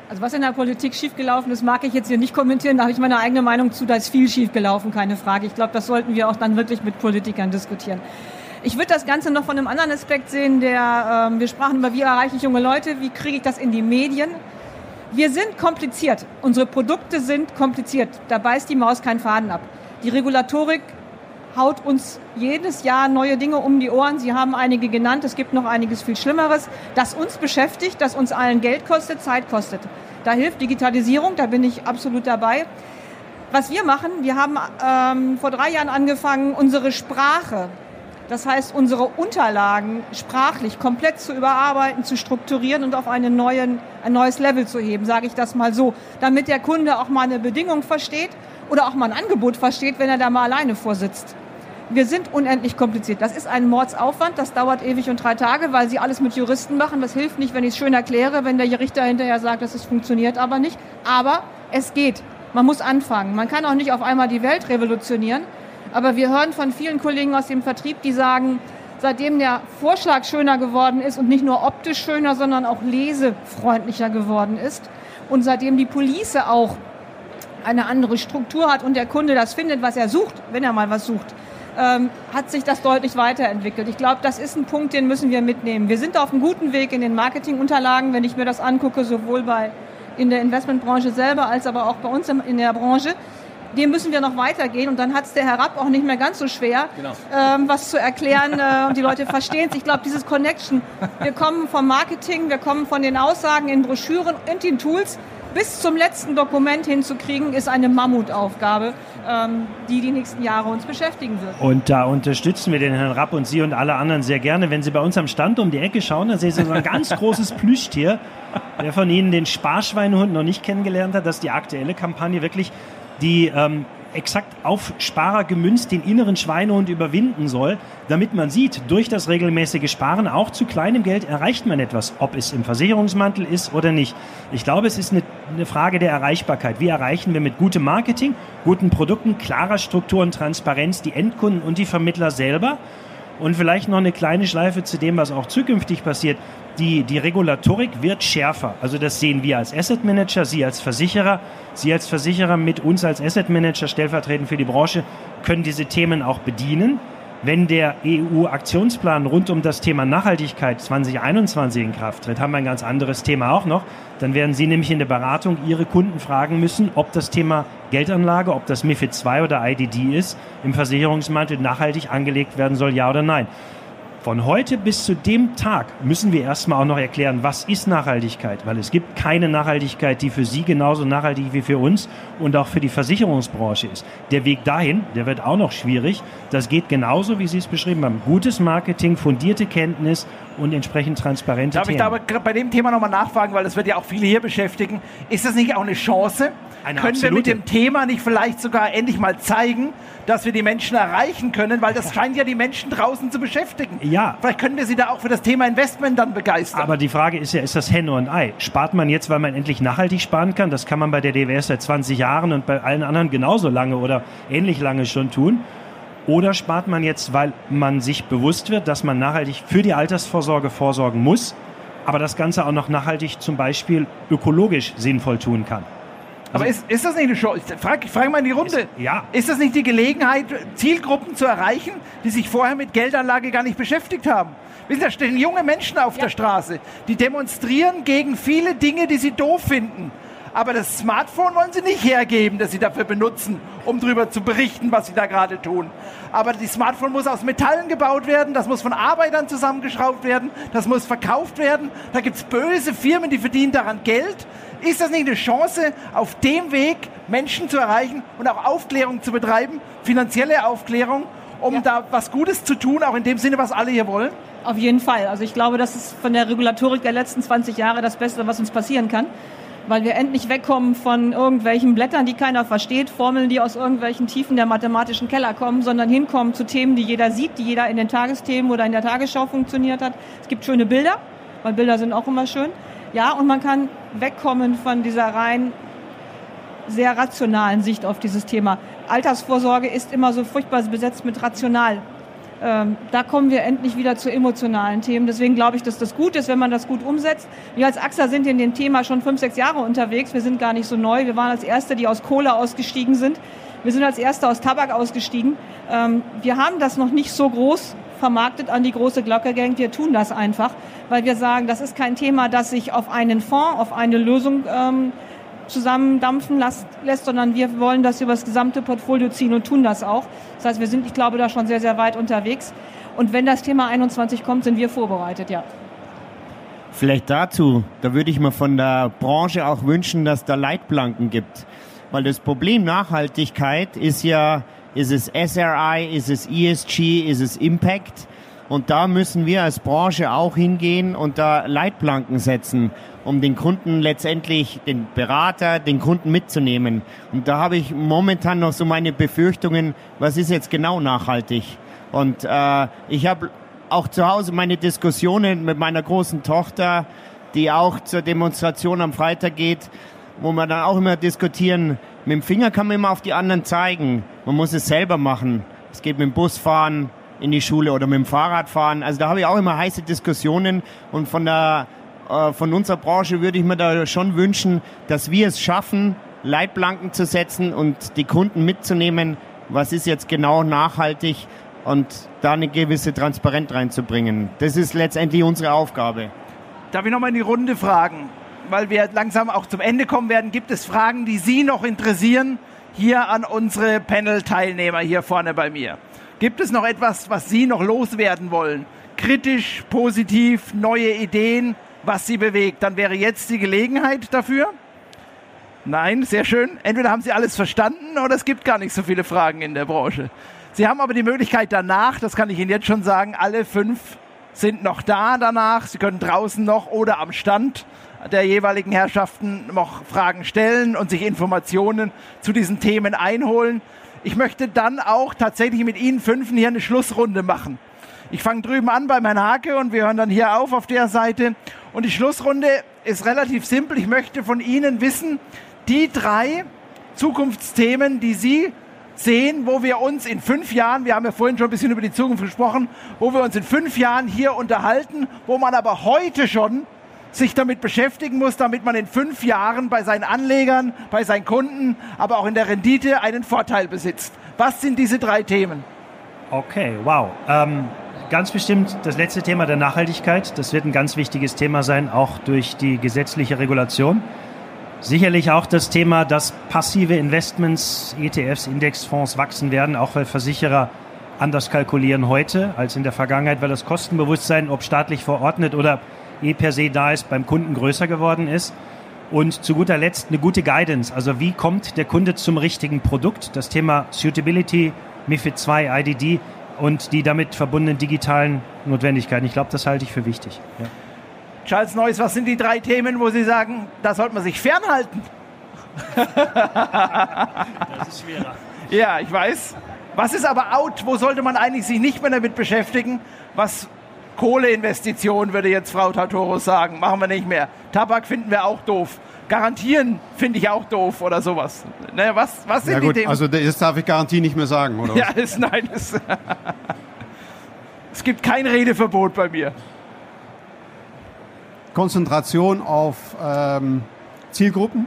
[SPEAKER 3] Also was in der Politik schiefgelaufen ist, mag ich jetzt hier nicht kommentieren. Da habe ich meine eigene Meinung zu. Da ist viel schiefgelaufen, keine Frage. Ich glaube, das sollten wir auch dann wirklich mit Politikern diskutieren. Ich würde das Ganze noch von einem anderen Aspekt sehen. Der, ähm, wir sprachen über, wie erreiche ich junge Leute, wie kriege ich das in die Medien. Wir sind kompliziert. Unsere Produkte sind kompliziert. Da beißt die Maus keinen Faden ab. Die Regulatorik haut uns jedes Jahr neue Dinge um die Ohren. Sie haben einige genannt. Es gibt noch einiges viel Schlimmeres, das uns beschäftigt, das uns allen Geld kostet, Zeit kostet. Da hilft Digitalisierung, da bin ich absolut dabei. Was wir machen, wir haben ähm, vor drei Jahren angefangen, unsere Sprache, das heißt unsere Unterlagen sprachlich komplett zu überarbeiten, zu strukturieren und auf einen neuen, ein neues Level zu heben, sage ich das mal so, damit der Kunde auch mal eine Bedingung versteht oder auch mal ein Angebot versteht, wenn er da mal alleine vorsitzt. Wir sind unendlich kompliziert. Das ist ein Mordsaufwand, das dauert ewig und drei Tage, weil sie alles mit Juristen machen. Das hilft nicht, wenn ich es schön erkläre, wenn der Richter hinterher sagt, dass es funktioniert aber nicht. Aber es geht. Man muss anfangen. Man kann auch nicht auf einmal die Welt revolutionieren. Aber wir hören von vielen Kollegen aus dem Vertrieb, die sagen, seitdem der Vorschlag schöner geworden ist und nicht nur optisch schöner, sondern auch lesefreundlicher geworden ist und seitdem die Police auch eine andere Struktur hat und der Kunde das findet, was er sucht, wenn er mal was sucht, ähm, hat sich das deutlich weiterentwickelt. Ich glaube, das ist ein Punkt, den müssen wir mitnehmen. Wir sind auf einem guten Weg in den Marketingunterlagen, wenn ich mir das angucke, sowohl bei in der Investmentbranche selber als aber auch bei uns in der Branche. Dem müssen wir noch weitergehen und dann hat es der Herr Rapp auch nicht mehr ganz so schwer, ähm, was zu erklären äh, und die Leute verstehen es. Ich glaube, dieses Connection, wir kommen vom Marketing, wir kommen von den Aussagen in Broschüren und den Tools bis zum letzten Dokument hinzukriegen, ist eine Mammutaufgabe, ähm, die die nächsten Jahre uns beschäftigen wird.
[SPEAKER 6] Und da unterstützen wir den Herrn Rapp und Sie und alle anderen sehr gerne. Wenn Sie bei uns am Stand um die Ecke schauen, dann sehen Sie so ein ganz großes Plüschtier. Wer von Ihnen den Sparschweinehund noch nicht kennengelernt hat, das ist die aktuelle Kampagne wirklich, die ähm, exakt auf Sparer gemünzt den inneren Schweinehund überwinden soll, damit man sieht, durch das regelmäßige Sparen auch zu kleinem Geld erreicht man etwas, ob es im Versicherungsmantel ist oder nicht. Ich glaube, es ist eine, eine Frage der Erreichbarkeit. Wie erreichen wir mit gutem Marketing, guten Produkten, klarer Struktur und Transparenz die Endkunden und die Vermittler selber? Und vielleicht noch eine kleine Schleife zu dem, was auch zukünftig passiert. Die, die Regulatorik wird schärfer. Also das sehen wir als Asset Manager, Sie als Versicherer. Sie als Versicherer mit uns als Asset Manager stellvertretend für die Branche können diese Themen auch bedienen. Wenn der EU-Aktionsplan rund um das Thema Nachhaltigkeit 2021 in Kraft tritt, haben wir ein ganz anderes Thema auch noch. Dann werden Sie nämlich in der Beratung Ihre Kunden fragen müssen, ob das Thema Geldanlage, ob das MIFID 2 oder IDD ist, im Versicherungsmantel nachhaltig angelegt werden soll, ja oder nein. Von heute bis zu dem Tag müssen wir erstmal auch noch erklären, was ist Nachhaltigkeit, weil es gibt keine Nachhaltigkeit, die für Sie genauso nachhaltig wie für uns und auch für die Versicherungsbranche ist. Der Weg dahin, der wird auch noch schwierig. Das geht genauso, wie Sie es beschrieben haben. Gutes Marketing, fundierte Kenntnis und entsprechend transparente
[SPEAKER 2] Darf ich da
[SPEAKER 6] Themen.
[SPEAKER 2] aber bei dem Thema nochmal nachfragen, weil das wird ja auch viele hier beschäftigen. Ist das nicht auch eine Chance?
[SPEAKER 6] Eine
[SPEAKER 2] können wir mit
[SPEAKER 6] absolute.
[SPEAKER 2] dem Thema nicht vielleicht sogar endlich mal zeigen, dass wir die Menschen erreichen können? Weil das scheint ja die Menschen draußen zu beschäftigen.
[SPEAKER 6] Ja.
[SPEAKER 2] Vielleicht können wir sie da auch für das Thema Investment dann begeistern.
[SPEAKER 6] Aber die Frage ist ja, ist das Henne und Ei? Spart man jetzt, weil man endlich nachhaltig sparen kann? Das kann man bei der DWS seit 20 Jahren und bei allen anderen genauso lange oder ähnlich lange schon tun. Oder spart man jetzt, weil man sich bewusst wird, dass man nachhaltig für die Altersvorsorge vorsorgen muss, aber das Ganze auch noch nachhaltig zum Beispiel ökologisch sinnvoll tun kann?
[SPEAKER 2] Aber ist, ist das nicht eine Chance? Ich frage ich frag mal in die Runde.
[SPEAKER 6] Ist, ja.
[SPEAKER 2] Ist das nicht die Gelegenheit, Zielgruppen zu erreichen, die sich vorher mit Geldanlage gar nicht beschäftigt haben? Wissen Sie, da stehen junge Menschen auf ja. der Straße, die demonstrieren gegen viele Dinge, die sie doof finden. Aber das Smartphone wollen sie nicht hergeben, das sie dafür benutzen, um darüber zu berichten, was sie da gerade tun. Aber das Smartphone muss aus Metallen gebaut werden, das muss von Arbeitern zusammengeschraubt werden, das muss verkauft werden. Da gibt es böse Firmen, die verdienen daran Geld. Ist das nicht eine Chance, auf dem Weg Menschen zu erreichen und auch Aufklärung zu betreiben, finanzielle Aufklärung, um ja. da was Gutes zu tun, auch in dem Sinne, was alle hier wollen?
[SPEAKER 3] Auf jeden Fall. Also ich glaube, das ist von der Regulatorik der letzten 20 Jahre das Beste, was uns passieren kann weil wir endlich wegkommen von irgendwelchen Blättern, die keiner versteht, Formeln, die aus irgendwelchen Tiefen der mathematischen Keller kommen, sondern hinkommen zu Themen, die jeder sieht, die jeder in den Tagesthemen oder in der Tagesschau funktioniert hat. Es gibt schöne Bilder, weil Bilder sind auch immer schön. Ja, und man kann wegkommen von dieser rein sehr rationalen Sicht auf dieses Thema. Altersvorsorge ist immer so furchtbar besetzt mit rational ähm, da kommen wir endlich wieder zu emotionalen Themen. Deswegen glaube ich, dass das gut ist, wenn man das gut umsetzt. Wir als AXA sind in dem Thema schon fünf, sechs Jahre unterwegs. Wir sind gar nicht so neu. Wir waren als Erste, die aus Kohle ausgestiegen sind. Wir sind als Erste aus Tabak ausgestiegen. Ähm, wir haben das noch nicht so groß vermarktet an die große Glocke gehängt. Wir tun das einfach, weil wir sagen, das ist kein Thema, das sich auf einen Fonds, auf eine Lösung ähm, zusammendampfen lässt, sondern wir wollen das über das gesamte Portfolio ziehen und tun das auch. Das heißt, wir sind, ich glaube, da schon sehr, sehr weit unterwegs. Und wenn das Thema 21 kommt, sind wir vorbereitet, ja.
[SPEAKER 9] Vielleicht dazu, da würde ich mir von der Branche auch wünschen, dass da Leitplanken gibt. Weil das Problem Nachhaltigkeit ist ja, ist es SRI, ist es ESG, ist es Impact? Und da müssen wir als Branche auch hingehen und da Leitplanken setzen um den Kunden letztendlich, den Berater, den Kunden mitzunehmen. Und da habe ich momentan noch so meine Befürchtungen, was ist jetzt genau nachhaltig? Und äh, ich habe auch zu Hause meine Diskussionen mit meiner großen Tochter, die auch zur Demonstration am Freitag geht, wo wir dann auch immer diskutieren, mit dem Finger kann man immer auf die anderen zeigen. Man muss es selber machen. Es geht mit dem Bus fahren in die Schule oder mit dem Fahrrad fahren. Also da habe ich auch immer heiße Diskussionen und von der äh, von unserer Branche würde ich mir da schon wünschen, dass wir es schaffen, Leitplanken zu setzen und die Kunden mitzunehmen, was ist jetzt genau nachhaltig und da eine gewisse Transparenz reinzubringen. Das ist letztendlich unsere Aufgabe.
[SPEAKER 2] Darf ich nochmal in die Runde fragen? Weil wir langsam auch zum Ende kommen werden. Gibt es Fragen, die Sie noch interessieren, hier an unsere Panel-Teilnehmer hier vorne bei mir? Gibt es noch etwas, was Sie noch loswerden wollen? Kritisch, positiv, neue Ideen? was sie bewegt, dann wäre jetzt die Gelegenheit dafür. Nein, sehr schön. Entweder haben Sie alles verstanden oder es gibt gar nicht so viele Fragen in der Branche. Sie haben aber die Möglichkeit danach, das kann ich Ihnen jetzt schon sagen, alle fünf sind noch da danach. Sie können draußen noch oder am Stand der jeweiligen Herrschaften noch Fragen stellen und sich Informationen zu diesen Themen einholen. Ich möchte dann auch tatsächlich mit Ihnen Fünfen hier eine Schlussrunde machen. Ich fange drüben an bei Herrn Hake und wir hören dann hier auf auf der Seite. Und die Schlussrunde ist relativ simpel. Ich möchte von Ihnen wissen, die drei Zukunftsthemen, die Sie sehen, wo wir uns in fünf Jahren, wir haben ja vorhin schon ein bisschen über die Zukunft gesprochen, wo wir uns in fünf Jahren hier unterhalten, wo man aber heute schon sich damit beschäftigen muss, damit man in fünf Jahren bei seinen Anlegern, bei seinen Kunden, aber auch in der Rendite einen Vorteil besitzt. Was sind diese drei Themen?
[SPEAKER 6] Okay, wow. Ähm, Ganz bestimmt das letzte Thema der Nachhaltigkeit. Das wird ein ganz wichtiges Thema sein, auch durch die gesetzliche Regulation. Sicherlich auch das Thema, dass passive Investments, ETFs, Indexfonds wachsen werden, auch weil Versicherer anders kalkulieren heute als in der Vergangenheit, weil das Kostenbewusstsein, ob staatlich verordnet oder eh per se da ist, beim Kunden größer geworden ist. Und zu guter Letzt eine gute Guidance. Also wie kommt der Kunde zum richtigen Produkt? Das Thema Suitability, MIFID 2, IDD und die damit verbundenen digitalen Notwendigkeiten. Ich glaube, das halte ich für wichtig. Ja.
[SPEAKER 2] Charles Neuss, was sind die drei Themen, wo Sie sagen, da sollte man sich fernhalten?
[SPEAKER 6] das ist schwerer.
[SPEAKER 2] Ja, ich weiß. Was ist aber out? Wo sollte man eigentlich sich nicht mehr damit beschäftigen? Was Kohleinvestitionen, würde jetzt Frau Tartoros sagen, machen wir nicht mehr. Tabak finden wir auch doof. Garantieren finde ich auch doof oder sowas. Ne, was, was sind
[SPEAKER 7] ja, gut,
[SPEAKER 2] die Themen?
[SPEAKER 7] Also das darf ich Garantie nicht mehr sagen, oder?
[SPEAKER 2] Ja, ist, nein. Ist, es gibt kein Redeverbot bei mir.
[SPEAKER 7] Konzentration auf ähm, Zielgruppen.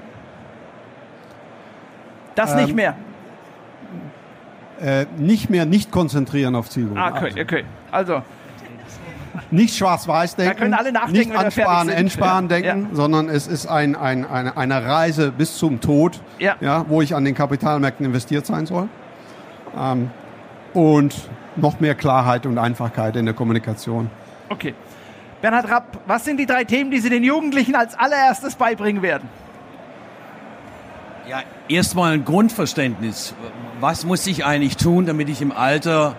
[SPEAKER 2] Das nicht mehr.
[SPEAKER 7] Äh, nicht mehr nicht konzentrieren auf Zielgruppen.
[SPEAKER 2] Ah, okay, okay. Also,
[SPEAKER 7] Nicht schwarz-weiß denken,
[SPEAKER 2] können alle nachdenken,
[SPEAKER 7] nicht ansparen, entsparen
[SPEAKER 2] Ja.
[SPEAKER 7] denken,
[SPEAKER 2] Ja.
[SPEAKER 7] sondern es ist ein, ein, eine, eine Reise bis zum Tod,
[SPEAKER 2] Ja.
[SPEAKER 7] wo ich an den Kapitalmärkten investiert sein soll. Ähm, und noch mehr Klarheit und Einfachheit in der Kommunikation.
[SPEAKER 2] okay. Bernhard Rapp, was sind die drei Themen, die Sie den Jugendlichen als allererstes beibringen werden?
[SPEAKER 8] Ja, erstmal ein Grundverständnis. Was muss ich eigentlich tun, damit ich im Alter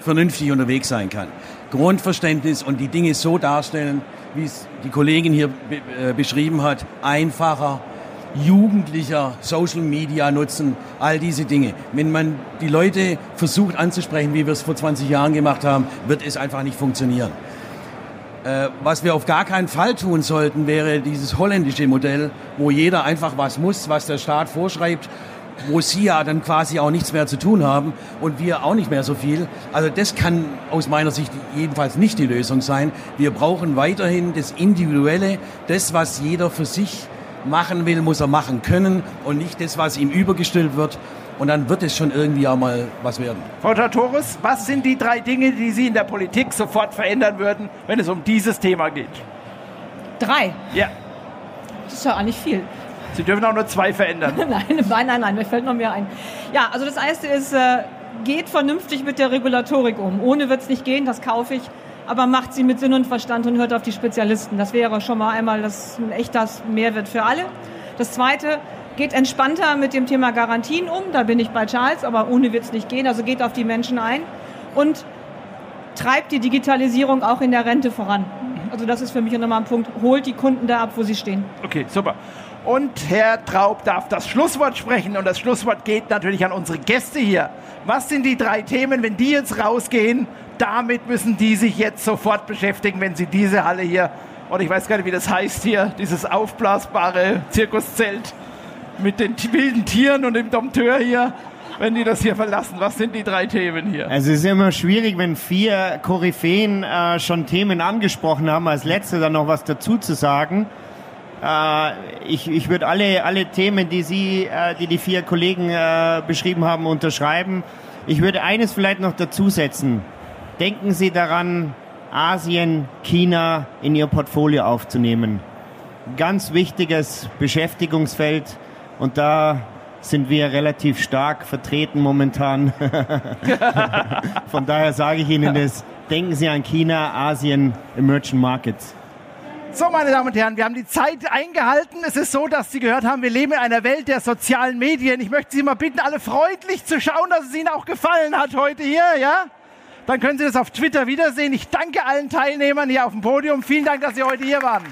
[SPEAKER 8] vernünftig unterwegs sein kann? Grundverständnis und die Dinge so darstellen, wie es die Kollegin hier be äh, beschrieben hat. Einfacher, jugendlicher, Social Media nutzen, all diese Dinge. Wenn man die Leute versucht anzusprechen, wie wir es vor 20 Jahren gemacht haben, wird es einfach nicht funktionieren. Äh, was wir auf gar keinen Fall tun sollten, wäre dieses holländische Modell, wo jeder einfach was muss, was der Staat vorschreibt, wo sie ja dann quasi auch nichts mehr zu tun haben und wir auch nicht mehr so viel. Also das kann aus meiner Sicht jedenfalls nicht die Lösung sein. Wir brauchen weiterhin das Individuelle, das, was jeder für sich machen will, muss er machen können und nicht das, was ihm übergestellt wird. Und dann wird es schon irgendwie auch mal was werden.
[SPEAKER 2] Frau Tartorus, was sind die drei Dinge, die Sie in der Politik sofort verändern würden, wenn es um dieses Thema geht?
[SPEAKER 3] Drei.
[SPEAKER 2] Ja,
[SPEAKER 3] Das ist ja eigentlich viel.
[SPEAKER 2] Sie dürfen auch nur zwei verändern. <laughs>
[SPEAKER 3] nein, nein, nein, nein, mir fällt noch mehr ein. Ja, also das erste ist, äh, geht vernünftig mit der Regulatorik um. Ohne wird es nicht gehen, das kaufe ich. Aber macht sie mit Sinn und Verstand und hört auf die Spezialisten. Das wäre schon mal einmal das, ein echter Mehrwert für alle. Das zweite, geht entspannter mit dem Thema Garantien um. Da bin ich bei Charles, aber ohne wird es nicht gehen. Also geht auf die Menschen ein. Und treibt die Digitalisierung auch in der Rente voran. Also das ist für mich nochmal ein Punkt. Holt die Kunden da ab, wo sie stehen.
[SPEAKER 2] Okay, super. Und Herr Traub darf das Schlusswort sprechen und das Schlusswort geht natürlich an unsere Gäste hier. Was sind die drei Themen, wenn die jetzt rausgehen? Damit müssen die sich jetzt sofort beschäftigen, wenn sie diese Halle hier, oder ich weiß gar nicht, wie das heißt hier, dieses aufblasbare Zirkuszelt mit den wilden Tieren und dem Dompteur hier, wenn die das hier verlassen. Was sind die drei Themen hier?
[SPEAKER 9] Also es ist immer schwierig, wenn vier Koryphäen äh, schon Themen angesprochen haben, als letzte dann noch was dazu zu sagen. Äh, ich ich würde alle, alle Themen, die Sie, äh, die die vier Kollegen äh, beschrieben haben, unterschreiben. Ich würde eines vielleicht noch dazusetzen. Denken Sie daran, Asien, China in Ihr Portfolio aufzunehmen. Ganz wichtiges Beschäftigungsfeld und da sind wir relativ stark vertreten momentan. <laughs> Von daher sage ich Ihnen das. Denken Sie an China, Asien, Emerging Markets.
[SPEAKER 2] So, meine Damen und Herren, wir haben die Zeit eingehalten. Es ist so, dass Sie gehört haben, wir leben in einer Welt der sozialen Medien. Ich möchte Sie mal bitten, alle freundlich zu schauen, dass es Ihnen auch gefallen hat heute hier, ja? Dann können Sie das auf Twitter wiedersehen. Ich danke allen Teilnehmern hier auf dem Podium. Vielen Dank, dass Sie heute hier waren.